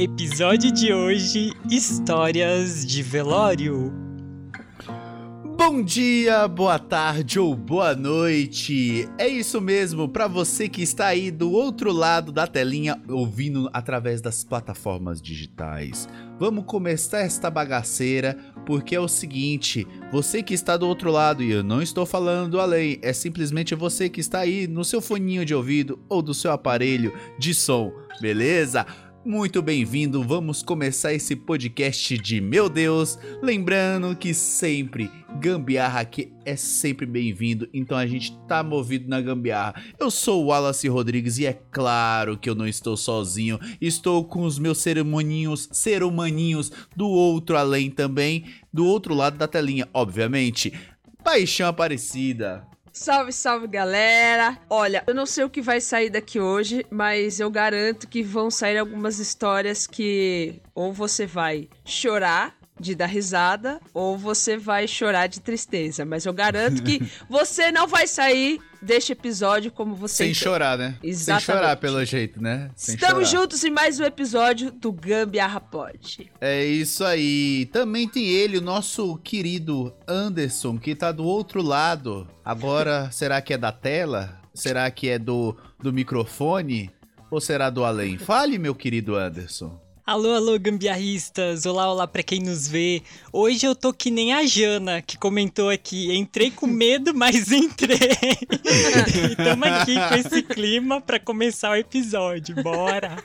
Episódio de hoje: Histórias de Velório. Bom dia, boa tarde ou boa noite. É isso mesmo, para você que está aí do outro lado da telinha ouvindo através das plataformas digitais. Vamos começar esta bagaceira, porque é o seguinte, você que está do outro lado e eu não estou falando do além, é simplesmente você que está aí no seu foninho de ouvido ou do seu aparelho de som, beleza? Muito bem-vindo, vamos começar esse podcast de meu Deus. Lembrando que sempre gambiarra aqui é sempre bem-vindo, então a gente tá movido na gambiarra. Eu sou o Wallace Rodrigues e é claro que eu não estou sozinho, estou com os meus ser humaninhos, ser humaninhos do outro além também, do outro lado da telinha, obviamente. Paixão Aparecida. Salve, salve galera! Olha, eu não sei o que vai sair daqui hoje, mas eu garanto que vão sair algumas histórias que ou você vai chorar de dar risada ou você vai chorar de tristeza. Mas eu garanto que você não vai sair deste episódio como você. Sem chorar, né? Exatamente. Sem chorar, pelo jeito, né? Sem Estamos chorar. juntos em mais um episódio do Gambiarra Pod. É isso aí. Também tem ele, o nosso querido Anderson, que tá do outro lado. Agora, será que é da tela? Será que é do, do microfone? Ou será do além? Fale, meu querido Anderson. Alô, alô, gambiarristas! Olá, olá pra quem nos vê. Hoje eu tô que nem a Jana, que comentou aqui. Entrei com medo, mas entrei. e tamo aqui com esse clima pra começar o episódio. Bora!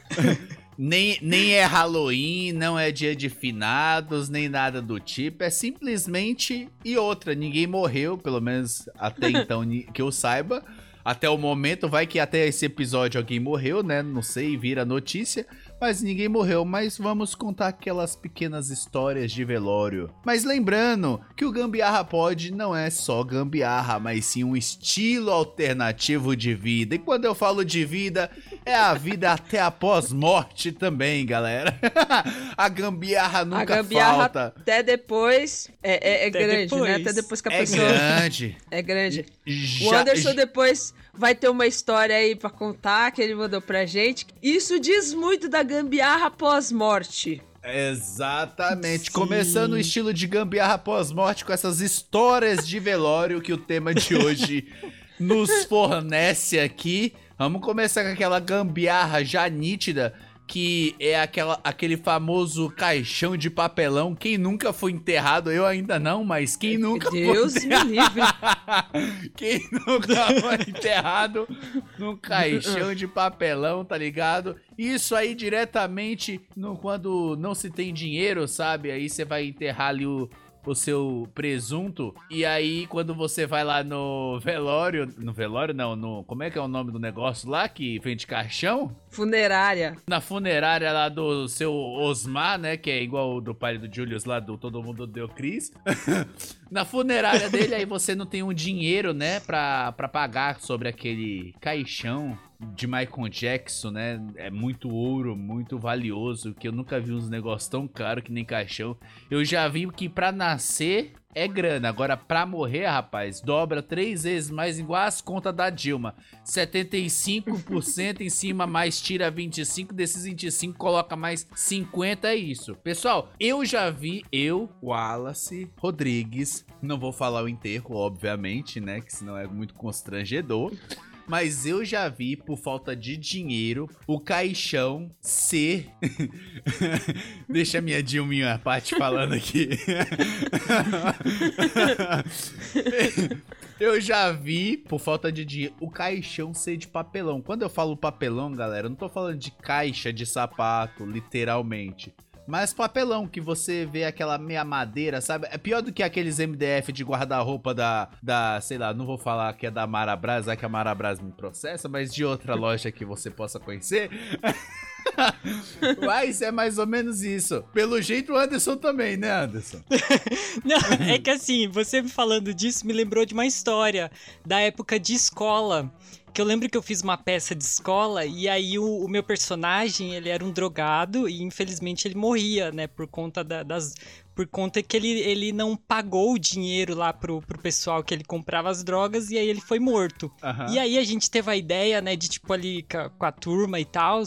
Nem, nem é Halloween, não é dia de finados, nem nada do tipo. É simplesmente. E outra, ninguém morreu, pelo menos até então que eu saiba. Até o momento, vai que até esse episódio alguém morreu, né? Não sei, vira notícia. Mas ninguém morreu, mas vamos contar aquelas pequenas histórias de velório. Mas lembrando que o Gambiarra Pod não é só gambiarra, mas sim um estilo alternativo de vida. E quando eu falo de vida, é a vida até após morte também, galera. a gambiarra nunca a gambiarra falta. até depois é, é- é Até grande, né? depois. Até depois que a É pessoa. grande. É grande. O Já- Anderson depois vai ter uma história aí pra contar que ele mandou pra gente. Isso diz muito da gambiarra pós-morte. Exatamente. Sim. Começando o estilo de gambiarra pós-morte com essas histórias de velório que o tema de hoje nos fornece aqui. Vamos começar com aquela gambiarra já nítida, que é aquela, aquele famoso caixão de papelão. Quem nunca foi enterrado, eu ainda não, mas quem nunca Deus foi me enterrado, livre. quem nunca foi enterrado num caixão de papelão, tá ligado? Isso aí diretamente no, quando não se tem dinheiro, sabe? Aí você vai enterrar ali o, o seu presunto. E aí, quando você vai lá no velório. No velório, não, no. Como é que é o nome do negócio lá que vende caixão? Funerária. Na funerária lá do seu Osmar, né? Que é igual o do pai do Julius lá do Todo Mundo Deu Cris. Na funerária dele, aí você não tem um dinheiro, né? Pra, pra pagar sobre aquele caixão de Michael Jackson, né? É muito ouro, muito valioso. Que eu nunca vi uns negócios tão caros que nem caixão. Eu já vi que pra nascer é grana. Agora, pra morrer, rapaz, dobra três vezes mais, igual as contas da Dilma. 75% em cima, mais tira 25, desses 25 coloca mais 50, é isso. Pessoal, eu já vi, eu, Wallace Rodrigues, não vou falar o enterro, obviamente, né, que senão é muito constrangedor. Mas eu já vi, por falta de dinheiro, o caixão ser. Deixa a minha Dilminha a parte falando aqui. eu já vi, por falta de dinheiro, o caixão ser de papelão. Quando eu falo papelão, galera, eu não tô falando de caixa de sapato, literalmente. Mas papelão, que você vê aquela meia madeira, sabe? É pior do que aqueles MDF de guarda-roupa da, da, sei lá, não vou falar que é da Marabras, é que a Marabras me processa, mas de outra loja que você possa conhecer. Mas é mais ou menos isso. Pelo jeito o Anderson também, né, Anderson? Não, é que assim, você me falando disso me lembrou de uma história da época de escola. Que eu lembro que eu fiz uma peça de escola e aí o, o meu personagem, ele era um drogado e infelizmente ele morria, né? Por conta da- das. Por conta que ele, ele não pagou o dinheiro lá pro, pro pessoal que ele comprava as drogas e aí ele foi morto. Aham. E aí a gente teve a ideia, né, de tipo ali ca- com a, turma e tal,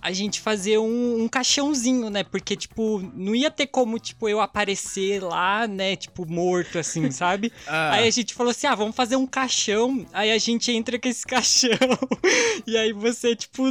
a gente fazer um, um caixãozinho, né? Porque, tipo, não ia ter como, tipo, eu aparecer lá, né, tipo, morto, assim, sabe? Ah. Aí a gente falou assim, ah, vamos fazer um caixão, aí a gente entra com esse caixão, e aí você, tipo,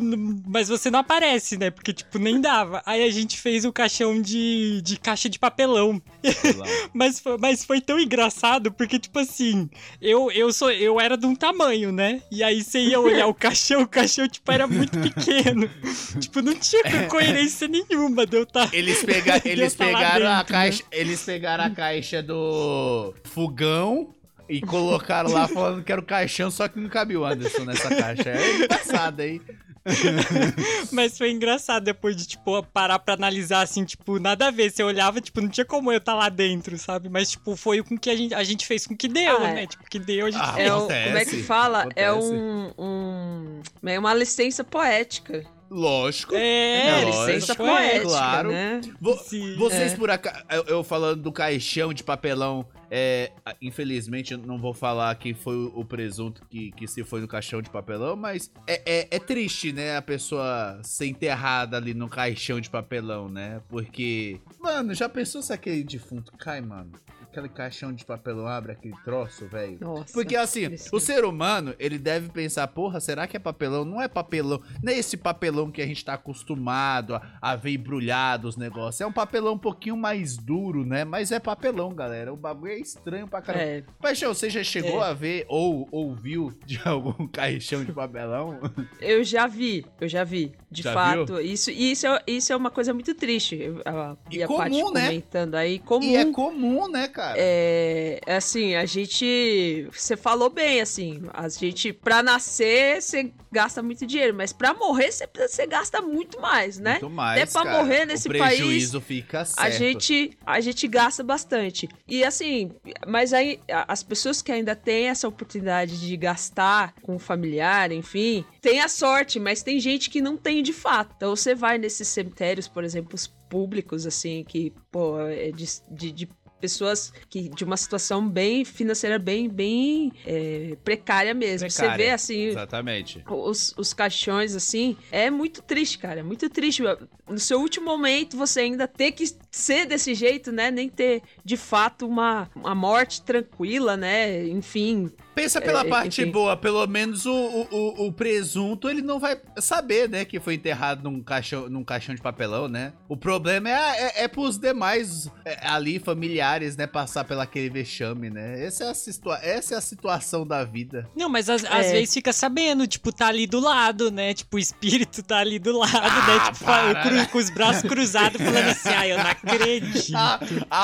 mas você não aparece, né? Porque, tipo, nem dava. Aí a gente fez o caixão de, de caixa de papelão. Mas foi, mas foi tão engraçado, porque, tipo assim, eu, eu sou eu era de um tamanho, né? E aí você ia olhar o caixão, o caixão, tipo, era muito pequeno. Tipo, não tinha co- coerência nenhuma de eu tá. Eles, pega, eles tá pegaram a né? caixa. Eles pegaram a caixa do fogão e colocaram lá falando que era o caixão, só que não cabia o Anderson nessa caixa. É engraçado aí. Mas foi engraçado depois de, tipo, parar pra analisar, assim, tipo, nada a ver. Você olhava, tipo, não tinha como eu estar lá dentro, sabe? Mas, tipo, foi com que a gente, a gente fez com que deu, Ah, é. né? Tipo, que deu, a gente Ah, É o- Acontece, como é que fala? É acontece. um, um. É uma licença poética. Lógico. É, É, lógico, licença poética, claro. né? Vo- Sim, vocês, é. por acaso, eu, eu falando do caixão de papelão, é, infelizmente eu não vou falar quem foi o, o presunto que, que se foi no caixão de papelão, mas é, é, é triste, né, a pessoa ser enterrada ali no caixão de papelão, né? Porque, mano, já pensou se aquele defunto cai, mano? Aquele caixão de papelão abre aquele troço, velho. Nossa. Porque assim, o ser humano, ele deve pensar, porra, será que é papelão? Não é papelão, não é esse papelão que a gente tá acostumado a, a ver embrulhado os negócios. É um papelão um pouquinho mais duro, né? Mas é papelão, galera. O bagulho é estranho pra caramba. É, Paixão, você já chegou É. a ver ou ouviu de algum caixão de papelão? eu já vi, eu já vi. De Já fato, isso, isso, é, isso é uma coisa muito triste. A, E e a comum, Paty né? comentando aí, comum. E é comum, né, cara? É, assim, a gente. Você falou bem, assim. A gente, pra nascer, você gasta muito dinheiro, mas pra morrer, você, você gasta muito mais, né? Muito mais, Até pra cara. morrer nesse o país, prejuízo fica certo. A gente, a gente gasta bastante. E assim, mas aí as pessoas que ainda têm essa oportunidade de gastar com o familiar, enfim, tem a sorte, mas tem gente que não tem de fato. Então você vai nesses cemitérios, por exemplo, os públicos, assim, que, pô, é de, de, de pessoas que de uma situação bem financeira bem bem é, precária mesmo. Você Precária. vê assim Exatamente. os, os caixões, assim, é muito triste, cara. É muito triste. No seu último momento, você ainda ter que ser desse jeito, né? Nem ter, de fato, uma, uma morte tranquila, né? Enfim. Pensa pela É, parte enfim. boa, pelo menos o, o, o- presunto ele não vai saber, né, que foi enterrado num caixão, num caixão de papelão, né? O problema é, é, é pros demais é, ali, familiares, né, passar pela aquele vexame, né? Essa é a, situa essa é a situação da vida. Não, mas às, É. vezes fica sabendo, tipo, tá ali do lado, né? Tipo, o espírito tá ali do lado, Ah, né? Tipo, né? com os braços cruzados, falando assim, ai, eu não acredito. A,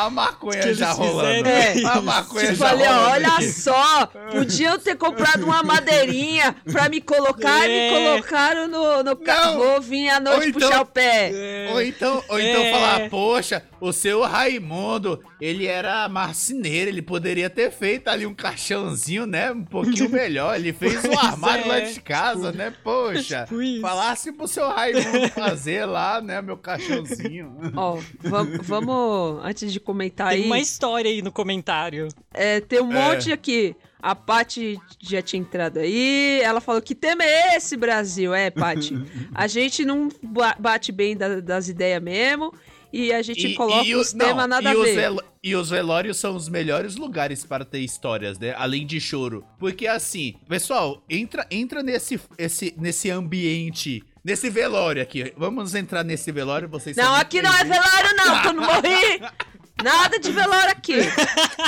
a maconha já rolando. É. A maconha Tipo, já ó, rolando. olha só, podiam ter comprado uma madeirinha pra me colocar e É. me colocaram no, no carro. Vir à noite então- puxar o pé. É. Ou então, ou então É. falar, poxa, o seu Raimundo, ele era marceneiro, ele poderia ter feito ali um caixãozinho, né? Um pouquinho melhor. Ele fez um armário lá é, de casa, né? Poxa, tipo falasse pro seu Raimundo fazer lá, né? Meu caixãozinho. Ó, vam- vamos, antes de comentar Tem aí. uma história aí no comentário. É, tem um É. monte aqui. A Paty já tinha entrado aí. Ela falou: que tema é esse, Brasil? É, Paty. a gente não ba- bate bem da- das ideias mesmo. E a gente coloca e os não, temas nada e a os ver. e os velórios são os melhores lugares para ter histórias, né? Além de choro. Porque assim, pessoal, entra, entra nesse, esse, nesse ambiente, nesse velório aqui. Vamos entrar nesse velório, vocês Não, aqui não é velório, não, que eu não morri. Nada de velório aqui.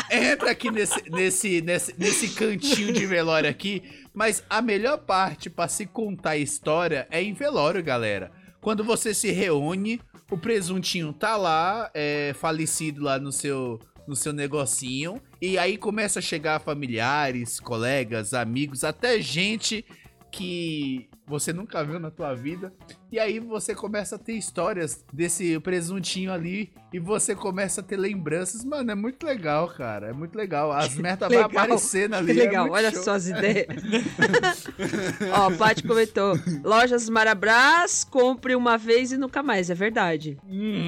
Entra aqui nesse, nesse, nesse, nesse cantinho de velório aqui. Mas a melhor parte pra se contar a história é em velório, galera. Quando você se reúne o presuntinho tá lá, é, falecido lá no seu, no seu negocinho. E aí começa a chegar familiares, colegas, amigos, até gente que você nunca viu na tua vida. E aí você começa a ter histórias desse presuntinho ali e você começa a ter lembranças. Mano, é muito legal, cara. É muito legal. As merdas vão aparecendo ali. Que é legal, muito olha show. só as ideias. Ó, o Paty comentou: Lojas Marabras, compre uma vez e nunca mais. É verdade.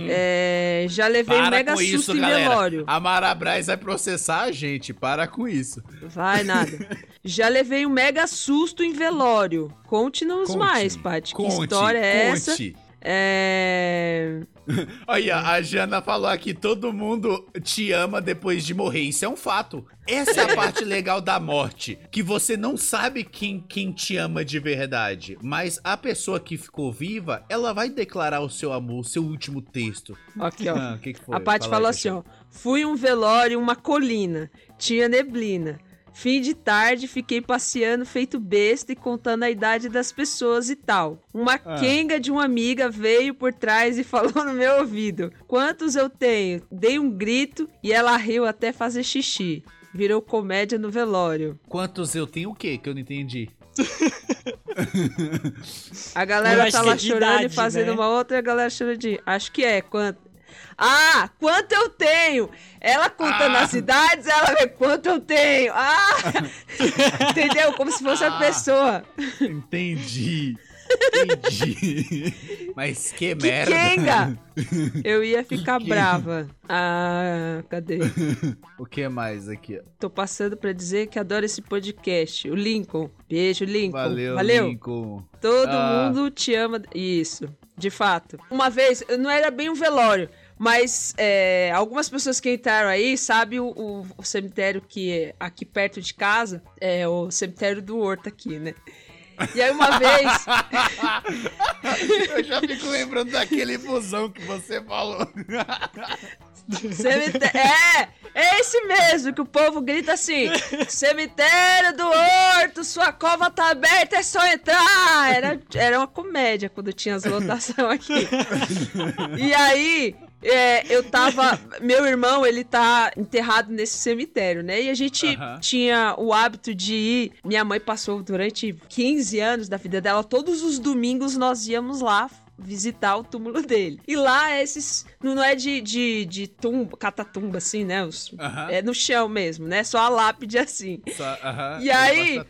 É, já levei um mega susto isso, em galera. velório. A Marabras vai processar a gente. Para com isso. Vai nada. Já levei um mega susto em velório. Conte-nos Conte, mais, Paty. Que história é essa? conte. É. Olha, a Jana falou aqui, todo mundo te ama depois de morrer. Isso é um fato. Essa é a parte legal da morte. Que você não sabe quem, quem te ama de verdade. Mas a pessoa que ficou viva, ela vai declarar o seu amor, o seu último texto. Aqui, ó. Ah, que, que foi? A Paty Fala falou assim, ó. Fui um velório, uma colina. Tinha neblina. Fim de tarde, fiquei passeando feito besta e contando a idade das pessoas e tal. Uma Ah. quenga de uma amiga veio por trás e falou no meu ouvido: Quantos eu tenho? Dei um grito e ela riu até fazer xixi. Virou comédia no velório. Quantos eu tenho o quê? Que eu não entendi. A galera tá lá é chorando e idade, fazendo né? uma outra e a galera chorando de. Acho que é. Quanto? Ah, quanto eu tenho? Ela contando Ah. as idades, ela vê quanto eu tenho. Ah! Entendeu? Como se fosse a Ah. pessoa. Entendi. Entendi. Mas que, Que merda. quenga! Eu ia ficar Que- brava. Ah, cadê? O que mais aqui? Tô passando pra dizer que adoro esse podcast. O Lincoln. Beijo, Lincoln. Valeu, Valeu. Lincoln. Todo Ah. mundo te ama. Isso, de fato. Uma vez, não era bem um velório, mas é, algumas pessoas que entraram aí sabem o, o- o cemitério que é aqui perto de casa, é o cemitério do Horto aqui, né? E aí uma vez, Eu já fico lembrando daquele busão que você falou. cemitério, é, é esse mesmo que o povo grita assim: cemitério do Horto, sua cova tá aberta, é só entrar. Era, era uma comédia quando tinha as lotações aqui. E aí, é, eu tava. Meu irmão, ele tá enterrado nesse cemitério, né? E a gente Aham. tinha o hábito de ir. Minha mãe passou durante 15 anos da vida dela, todos os domingos nós íamos lá visitar o túmulo dele. E lá, esses. Não é de, de, de tumba, catatumba, assim, né? Os-. É no chão mesmo, né? Só a lápide assim. Só- aham, E aí-.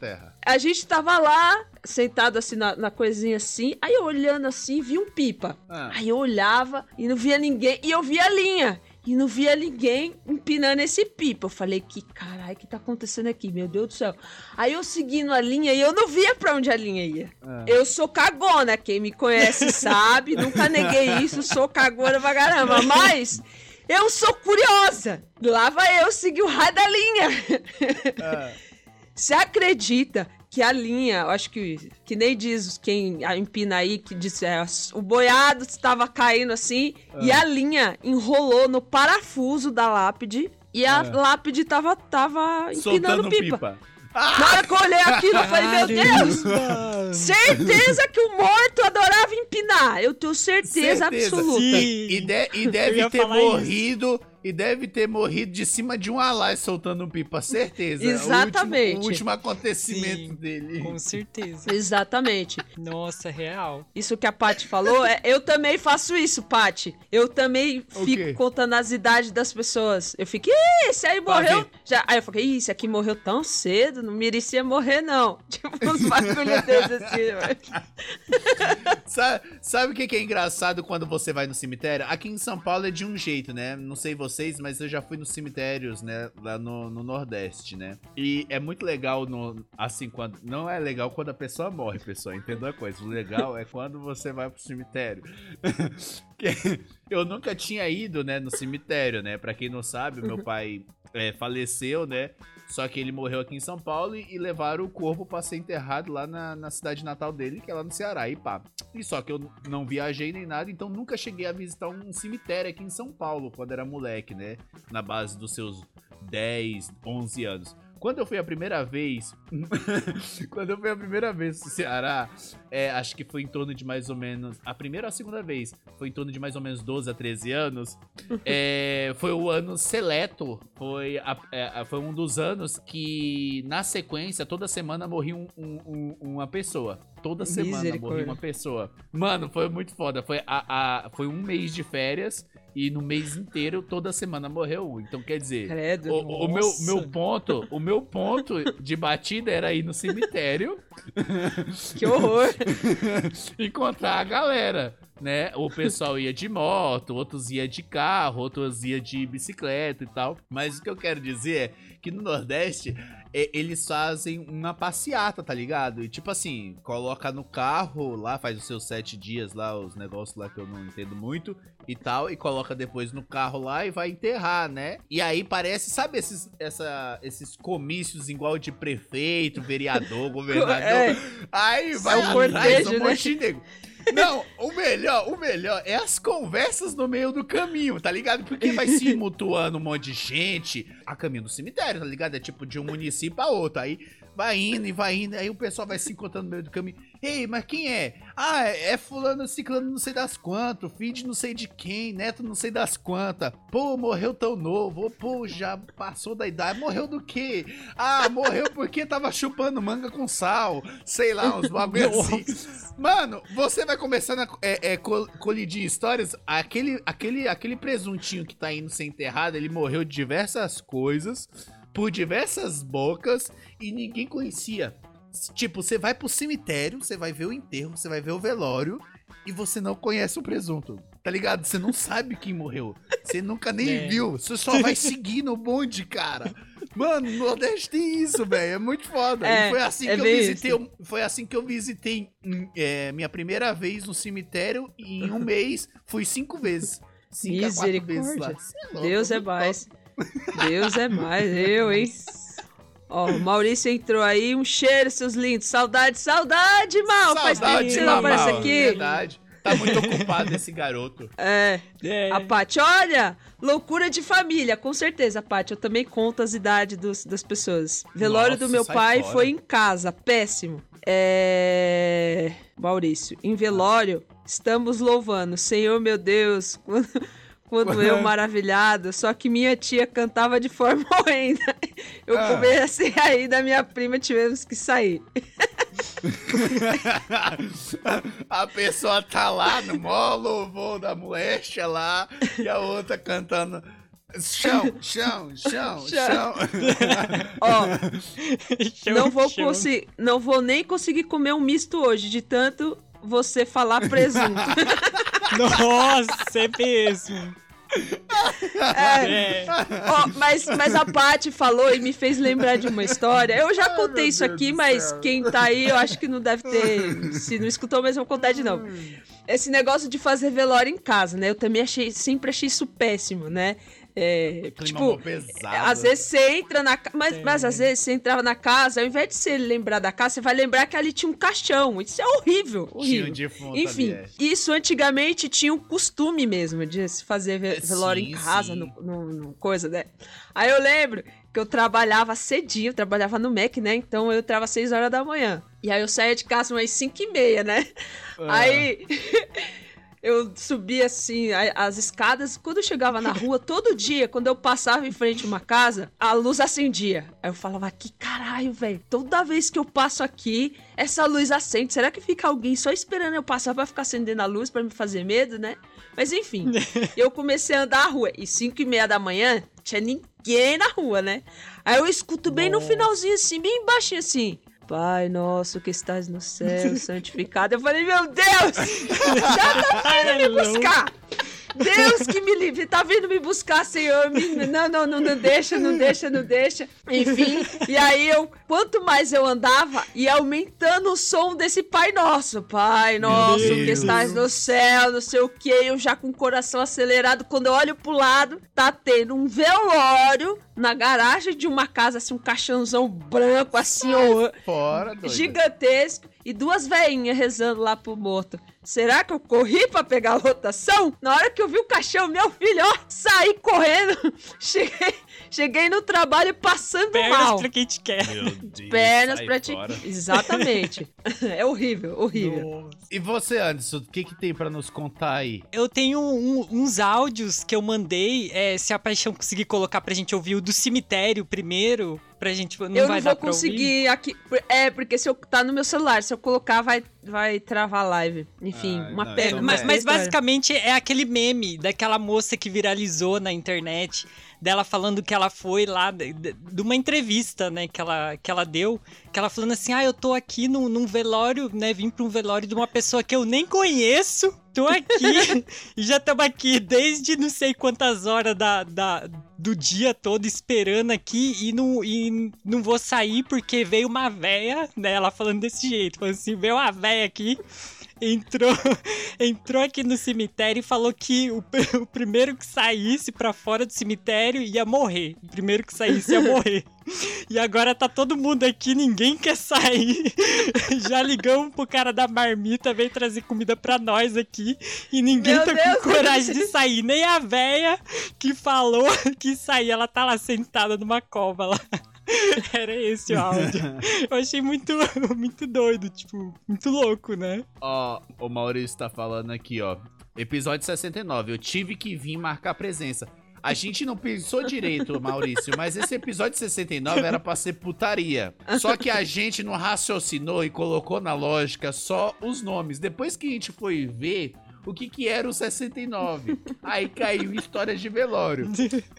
A gente tava lá, sentado assim na, na coisinha assim, aí eu olhando assim, vi um pipa. Ah. Aí eu olhava e não via ninguém, e eu via a linha. E não via ninguém empinando esse pipa. Eu falei, que caralho, que tá acontecendo aqui? Meu Deus do céu. Aí eu seguindo a linha e eu não via pra onde a linha ia. Ah. Eu sou cagona, quem me conhece sabe, nunca neguei isso, sou cagona pra caramba. Mas eu sou curiosa. Lá vai eu seguir o raio da linha. Ah. Você acredita que a linha, eu acho que, que nem diz quem empina aí, que diz é, o boiado estava caindo assim, e a linha enrolou no parafuso da lápide, e a Ah. lápide tava, tava empinando Soltando pipa. pipa. Na hora que eu olhei aquilo, eu falei, meu Deus! Certeza que o morto adorava empinar. Eu tenho certeza, Certeza. absoluta. Sim. E, de- e deve ter falar isso. E deve ter morrido de cima de um alai soltando um pipa, certeza. O último- Exatamente. O último, acontecimento Sim. dele. Com certeza. Exatamente. Nossa, real. Isso que a Paty falou, é, eu também faço isso, Paty. Eu também fico contando as idades das pessoas. Eu fico, ih, esse aí morreu. Já, aí eu falei, ih, esse aqui morreu tão cedo, não merecia morrer, não. Tipo, uns bagulho desses assim, mano. Sa- Sabe o que que é engraçado quando você vai no cemitério? Aqui em São Paulo é de um jeito, né? Não sei vocês, mas eu já fui nos cemitérios, né? Lá no, no Nordeste, né? E é muito legal, no, assim, quando. Não é legal quando a pessoa morre, pessoal. Entenda a coisa. O legal é quando você vai pro cemitério. Eu nunca tinha ido, né, no cemitério, né? Pra quem não sabe, meu pai é, faleceu, né? Só que ele morreu aqui em São Paulo e, levaram o corpo pra ser enterrado lá na, na cidade natal dele, que é lá no Ceará, e pá. E só que eu não viajei nem nada, então nunca cheguei a visitar um cemitério aqui em São Paulo, quando era moleque, né? Na base dos seus 10, 11 anos. Quando eu fui a primeira vez. quando eu fui a primeira vez pro Ceará, é, acho que foi em torno de mais ou menos. A primeira ou a segunda vez? Foi em torno de mais ou menos 12 a 13 anos. é, foi o ano seleto. Foi, a- é, foi um dos anos que, na sequência, toda semana morria um- um- um- uma pessoa. Toda semana morria uma pessoa. Mano, foi muito foda. Foi, a, a- foi um mês de férias. E no mês inteiro, toda semana morreu um. Então, quer dizer, Credo. o, o meu, meu ponto, o meu ponto de batida era ir no cemitério Que horror. encontrar a galera, né? O pessoal ia de moto, outros ia de carro, outros ia de bicicleta e tal. Mas o que eu quero dizer é que no Nordeste é, eles fazem uma passeata, tá ligado? E tipo assim, coloca no carro lá, faz os seus sete dias lá, os negócios lá que eu não entendo muito e tal, e coloca depois no carro lá e vai enterrar, né? E aí parece, sabe esses, essa, esses comícios igual de prefeito, vereador, governador? É. Aí vai o atrás cortejo, um né? monte de nego. Não, o melhor, o melhor é as conversas no meio do caminho, tá ligado? Porque vai se mutuando um monte de gente a caminho do cemitério, tá ligado? É tipo de um município a outro. Aí vai indo e vai indo, aí o pessoal vai se encontrando no meio do caminho. Ei, mas quem é? Ah, é fulano, ciclano, não sei das quantas, filho de não sei de quem, neto não sei das quantas. Pô, morreu tão novo, pô, já passou da idade. Morreu do quê? Ah, morreu porque tava chupando manga com sal. Sei lá, uns bagulho assim. Mano, você vai começando a é, é, col- colidir histórias. Aquele, aquele, aquele presuntinho que tá indo ser enterrado, ele morreu de diversas coisas, por diversas bocas, e ninguém conhecia. Tipo, você vai pro cemitério, você vai ver o enterro, você vai ver o velório, e você não conhece o presunto. Tá ligado? Você não sabe quem morreu. Você nunca nem É. viu. Você só vai seguir no bonde, cara. Mano, no Nordeste tem isso, velho. É muito foda. É, e foi assim é que eu visitei. Foi assim que eu visitei hum, é, minha primeira vez no cemitério. E em um mês fui cinco vezes. Cinco a quatro vezes lá. Misericórdia. Cê é Deus é mais. Deus é mais, eu, hein? Ó, o Maurício entrou aí, um cheiro, seus lindos. Saudade, saudade, mal. Faz tempo que Saudade, não aparece Mamal, aqui. Verdade. Tá muito ocupado esse garoto. É, É. a Paty, olha, loucura de família, com certeza, Paty. Eu também conto as idades dos- das pessoas. Velório Nossa, do meu pai fora. foi em casa, péssimo. É. Maurício, em velório, estamos louvando. Senhor, meu Deus, quando, quando eu maravilhado, só que minha tia cantava de forma horrenda. Eu Ah. comecei aí da minha prima, tivemos que sair. a pessoa tá lá no mó louvor da moléstia lá e a outra cantando chão, chão, chão, chão. Ó, não vou conseguir, não vou nem conseguir comer um misto hoje, de tanto você falar presunto. Nossa, é mesmo. É, É. ó, mas, mas a Paty falou e me fez lembrar de uma história. Eu já contei meu isso Deus aqui, mas céu. quem tá aí, eu acho que não deve ter. Se não escutou mesmo, eu vou contar de novo. Esse negócio de fazer velório em casa, né? Eu também achei, sempre achei isso péssimo, né? É, Clima tipo, pesado. às vezes você entra na casa. Mas, mas às vezes você entrava na casa, ao invés de você lembrar da casa, você vai lembrar que ali tinha um caixão. Isso é horrível. Tinha horrível. um defunto Enfim, ali, é. isso antigamente tinha um costume mesmo de se fazer ve- velório sim, em casa, no, no- no coisa, né? Aí eu lembro que eu trabalhava cedinho, eu trabalhava no MEC, né? Então eu entrava às 6 horas da manhã. E aí eu saía de casa umas 5 e meia, né? Ah. Aí eu subia assim as escadas. Quando eu chegava na rua, todo dia, quando eu passava em frente a uma casa, a luz acendia. Aí eu falava, que caralho, velho. Toda vez que eu passo aqui, essa luz acende. Será que fica alguém só esperando eu passar pra ficar acendendo a luz pra me fazer medo, né? Mas enfim, eu comecei a andar a rua. E 5 e meia da manhã, tinha ninguém na rua, né? Aí eu escuto bem no Nossa. finalzinho assim, bem baixinho assim. Pai nosso que estás no céu, santificado. Eu falei, meu Deus! Já tá vindo me buscar! Deus que me livre, tá vindo me buscar, Senhor. Não, não, não, não deixa, não deixa, não deixa. Enfim, e aí eu, quanto mais eu andava, ia aumentando o som desse Pai Nosso. Pai Nosso que estás no céu, não sei o que. Eu já com o coração acelerado, quando eu olho pro lado, tá tendo um velório na garagem de uma casa, assim, um caixãozão branco, assim, ó, Fora, doido. gigantesco e duas veinhas rezando lá pro morto. Será que eu corri pra pegar a lotação? Na hora que eu vi o caixão, meu filho, ó, saí correndo. Cheguei, cheguei no trabalho passando Pernas mal. pra quem te quer. Meu Deus. Pernas pra ti. fora. Exatamente. é horrível, horrível. Nossa. E você, Anderson, o que, que tem pra nos contar aí? Eu tenho um- uns áudios que eu mandei, é, se a Paixão conseguir colocar pra gente ouvir o do cemitério primeiro, pra gente. Não eu vai não dar vou conseguir aqui. É, porque se eu tá no meu celular, se eu colocar, vai, vai travar a live. Enfim, Ah, uma não, pena. então Mas, é. mas basicamente é aquele meme daquela moça que viralizou na internet, dela falando que ela foi lá, de, de- uma entrevista, né, que ela, que ela deu, que ela falando assim, ah, eu tô aqui num, num velório, né, vim pra um velório de uma pessoa que eu nem conheço, tô aqui, e já estamos aqui desde não sei quantas horas da, da- do dia todo esperando aqui e não, e não vou sair porque veio uma véia, né, ela falando desse jeito, falando assim, veio uma véia aqui, entrou, entrou aqui no cemitério e falou que o, o primeiro que saísse pra fora do cemitério ia morrer. O primeiro que saísse ia morrer. E agora tá todo mundo aqui, ninguém quer sair. Já ligamos pro cara da marmita, veio trazer comida pra nós aqui. E ninguém Meu tá Deus, com coragem de sair. Nem a véia que falou que saía, ela tá lá sentada numa cova lá. Era esse o áudio. Eu achei muito, muito doido, tipo, muito louco, né? Ó, o Maurício tá falando aqui, ó. Episódio 69. Eu tive que vir marcar presença. A gente não pensou direito, Maurício, mas esse episódio 69 era pra ser putaria. Só que a gente não raciocinou e colocou na lógica só os nomes. Depois que a gente foi ver o que que era o 69, aí caiu histórias de velório.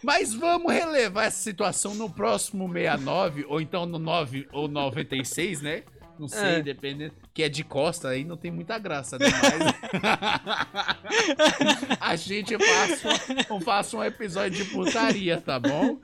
Mas vamos relevar essa situação no próximo 69, ou então no 9 ou 96, né? Não sei, É. dependendo. Que é de costa, aí não tem muita graça, né? Mas... A gente faça, um- faça um episódio de putaria, tá bom?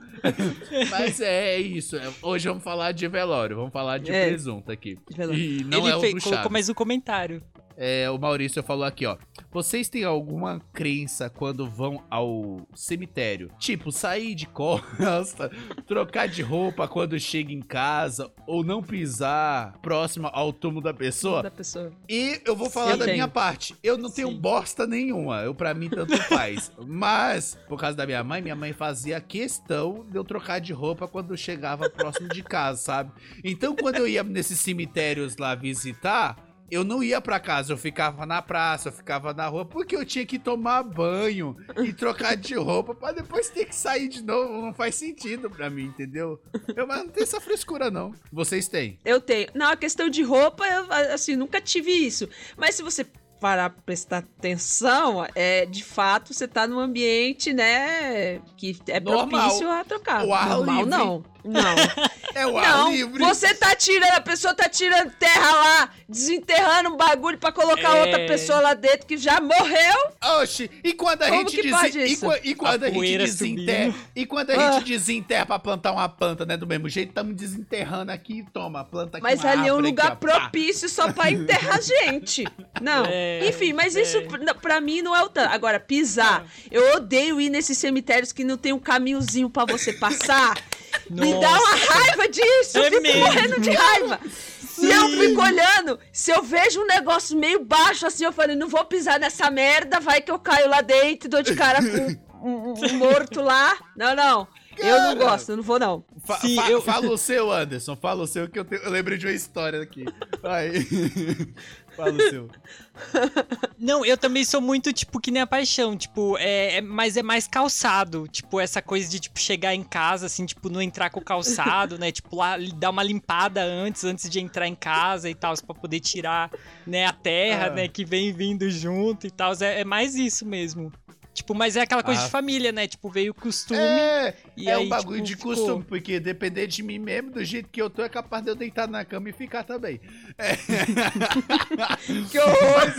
Mas é isso. é- Hoje vamos falar de velório, vamos falar de É. presunto aqui. E não Ele é o fez- colocou mais um comentário. É, o Maurício falou aqui, ó. Vocês têm alguma crença quando vão ao cemitério? Tipo, sair de costa, trocar de roupa quando chega em casa, ou não pisar próximo ao túmulo da pessoa? Da pessoa. E eu vou falar Eu da tenho. minha parte. Eu não tenho Sim. bosta nenhuma. Eu, pra mim, tanto faz. Mas, por causa da minha mãe, minha mãe fazia questão de eu trocar de roupa quando chegava próximo de casa, sabe? Então, quando eu ia nesses cemitérios lá visitar. Eu não ia pra casa, eu ficava na praça, eu ficava na rua, porque eu tinha que tomar banho e trocar de roupa pra depois ter que sair de novo. Não faz sentido pra mim, entendeu? Eu mas não tenho essa frescura, não. Vocês têm. Eu tenho. Não, a questão de roupa, eu, assim, nunca tive isso. Mas se você parar pra prestar atenção, é, de fato, você tá num ambiente, né, que é Normal. propício a trocar. O ar Normal, livre. não. Não. É o ar não, livre. você tá tirando, a pessoa tá tirando terra lá, desenterrando um bagulho pra colocar É. outra pessoa lá dentro que já morreu. Oxi, e quando a Como gente que pode desen- e, e quando A a, gente desenterra, e quando a Ah. gente desenterra pra plantar uma planta, né, do mesmo jeito, estamos desenterrando aqui, toma, planta aqui Mas ali é um lugar aqui, propício só pra enterrar gente. Não. É, Enfim, mas é. isso pra- pra mim não é o tanto. Agora, pisar. Eu odeio ir nesses cemitérios que não tem um caminhozinho pra você passar. Me dá uma raiva disso. Eu É fico mesmo. morrendo de raiva. E eu Sim. fico olhando. Se eu vejo um negócio meio baixo assim, eu falei, não vou pisar nessa merda, vai que eu caio lá dentro e dou de cara com um, um- um morto lá. Não, não. Eu não Cara. gosto, eu não vou não. Fa- Sim, fa- eu- Fala o seu, Anderson, fala o seu, que eu, te- eu lembrei de uma história aqui. Vai. fala o seu. Não, eu também sou muito, tipo, que nem a paixão, tipo, é, é- mas é mais calçado, tipo, essa coisa de, tipo, chegar em casa, assim, tipo, não entrar com o calçado, né, tipo, lá, dar uma limpada antes, antes de entrar em casa e tal, pra poder tirar, né, a terra, Ah. né, que vem vindo junto e tal, é, é mais isso mesmo. Tipo, mas é aquela coisa Ah. de família, né, tipo, veio o costume É, e é aí, um bagulho tipo, de ficou. costume, porque depender de mim mesmo, do jeito que eu tô, é capaz de eu deitar na cama e ficar também. É. Que horror!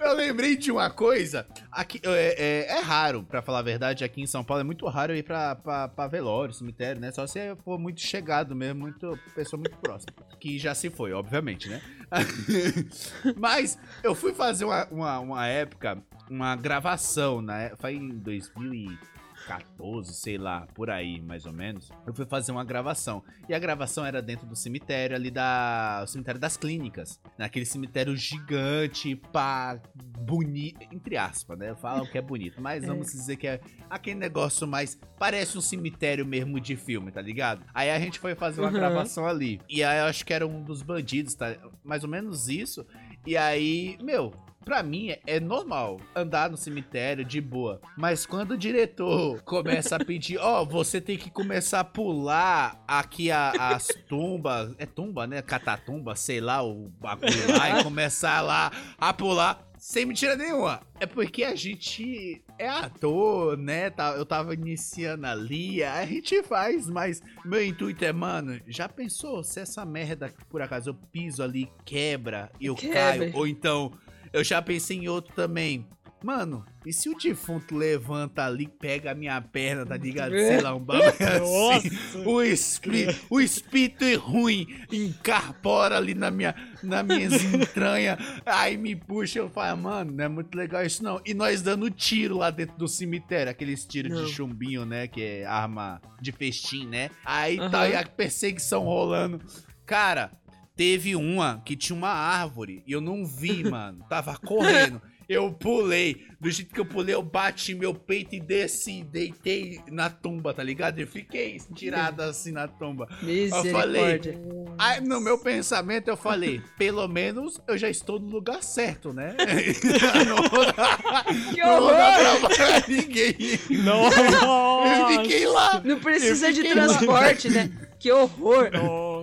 Eu lembrei de uma coisa. Aqui, é, é- é raro, pra falar a verdade, aqui em São Paulo é muito raro eu ir pra, pra, pra velório, cemitério, né? Só se for muito chegado mesmo, muito, pessoa muito próxima. Que já se foi, obviamente, né? Mas eu fui fazer uma, uma, uma época, uma gravação, né? Foi em 2000 e 2014, sei lá, por aí, mais ou menos, eu fui fazer uma gravação. E a gravação era dentro do cemitério ali da. O cemitério das clínicas. Naquele cemitério gigante, pá, bonito. Entre aspas, né? Falam que é bonito. Mas vamos dizer que é aquele negócio mais. Parece um cemitério mesmo de filme, tá ligado? Aí a gente foi fazer uma Uhum. gravação ali. E aí eu acho que era um dos bandidos, tá? Mais ou menos isso. E aí, meu, Pra mim é- normal andar no cemitério de boa. Mas quando o diretor começa a pedir, ó, você tem que começar a pular aqui a- as tumbas. É tumba, né? Catatumba, sei lá, o bagulho lá, e começar lá a pular. Sem mentira nenhuma. É porque a gente é ator, né? Tá- Eu tava iniciando ali, a gente faz, mas meu intuito é, mano, já pensou se essa merda, por acaso, eu piso ali, quebra e eu Quebra. caio? Ou então, eu já pensei em outro também. Mano, e se o defunto levanta ali, pega a minha perna, tá ligado? Sei lá, um bagulho assim. Nossa. O, espí o espírito ruim incorpora ali na minha, na minhas entranhas, aí me puxa, eu falo, mano, não é muito legal isso não. E nós dando tiro lá dentro do cemitério, aqueles tiros Não. de chumbinho, né, que é arma de festim, né? Aí tá Aham. aí a perseguição rolando. Cara, teve uma que tinha uma árvore e eu não vi, mano. Tava correndo. Eu pulei. Do jeito que eu pulei, eu bati meu peito e desci, deitei na tumba, tá ligado? Eu fiquei estirado assim na tumba. Misericórdia. Aí, no meu pensamento, eu falei, pelo menos eu já estou no lugar certo, né? não vou dar, Que não vou dar horror! trabalho a ninguém. Eu Nossa. fiquei lá. Não precisa Eu de fiquei lá. transporte, né? Que horror.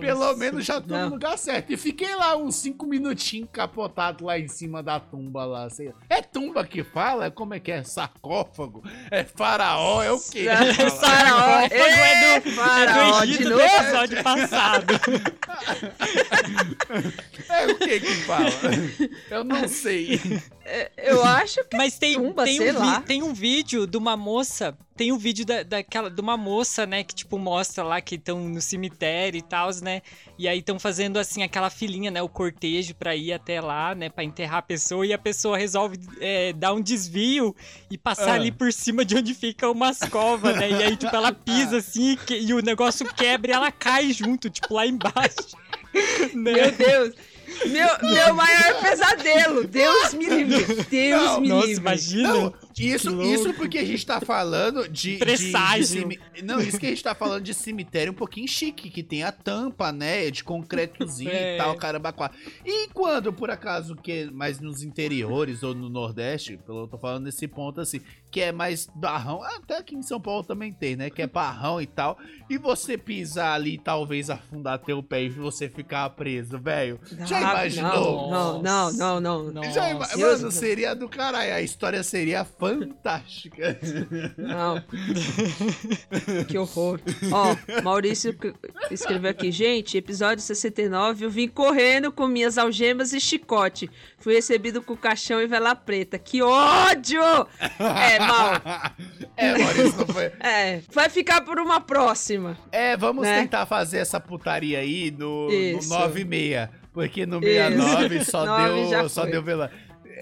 Pelo menos já tô Não. no lugar certo. E fiquei lá uns cinco minutinhos capotado lá em cima da tumba lá. sei lá. É tumba que fala? Como é que é? Sarcófago? É faraó? É o quê? Faraó. Sarcófago é do, Faraó é do Egito do episódio passado. É o que que fala? Eu não sei. Eu acho que Mas tem, Tumba, tem, sei um vi- tem um vídeo de uma moça. Tem um vídeo da, daquela, de uma moça, né? Que, tipo, mostra lá que estão no cemitério e tal, né? E aí estão fazendo, assim, aquela filinha, né? O cortejo pra ir até lá, né? Pra enterrar a pessoa. E a pessoa resolve é, dar um desvio e passar Ah. ali por cima de onde fica umas covas, né? E aí, tipo, ela pisa assim e e o negócio quebra e ela cai junto, tipo, lá embaixo. né? Meu Deus. Meu, meu maior pesadelo. Deus me livre. Deus Não, me Nossa, livre. imagina. Não, isso, isso porque a gente tá falando de. de- Presságio. de cemi- Não, isso que a gente tá falando de cemitério um pouquinho chique, que tem a tampa, né? De concretozinho É. e tal, caramba, quatro. E quando, por acaso, que é mais nos interiores ou no Nordeste, pelo eu tô falando nesse ponto assim, que é mais barrão, até aqui em São Paulo também tem, né? Que é barrão e tal. E você pisar ali, talvez afundar teu pé e você ficar preso, velho. Já Ah, imaginou? Não, não, não, não, não. Já ima- Mano, seria do caralho. A história seria fantástica. Não. que horror. Ó, Maurício escreveu aqui, gente, episódio 69, eu vim correndo com minhas algemas e chicote. Fui recebido com caixão e vela preta. Que ódio! É, mal. É, Maurício, não foi. É, vai ficar por uma próxima. É, vamos Né? tentar fazer essa putaria aí no, Isso. 9 e meia. Porque no 69 só deu. Só deu vela.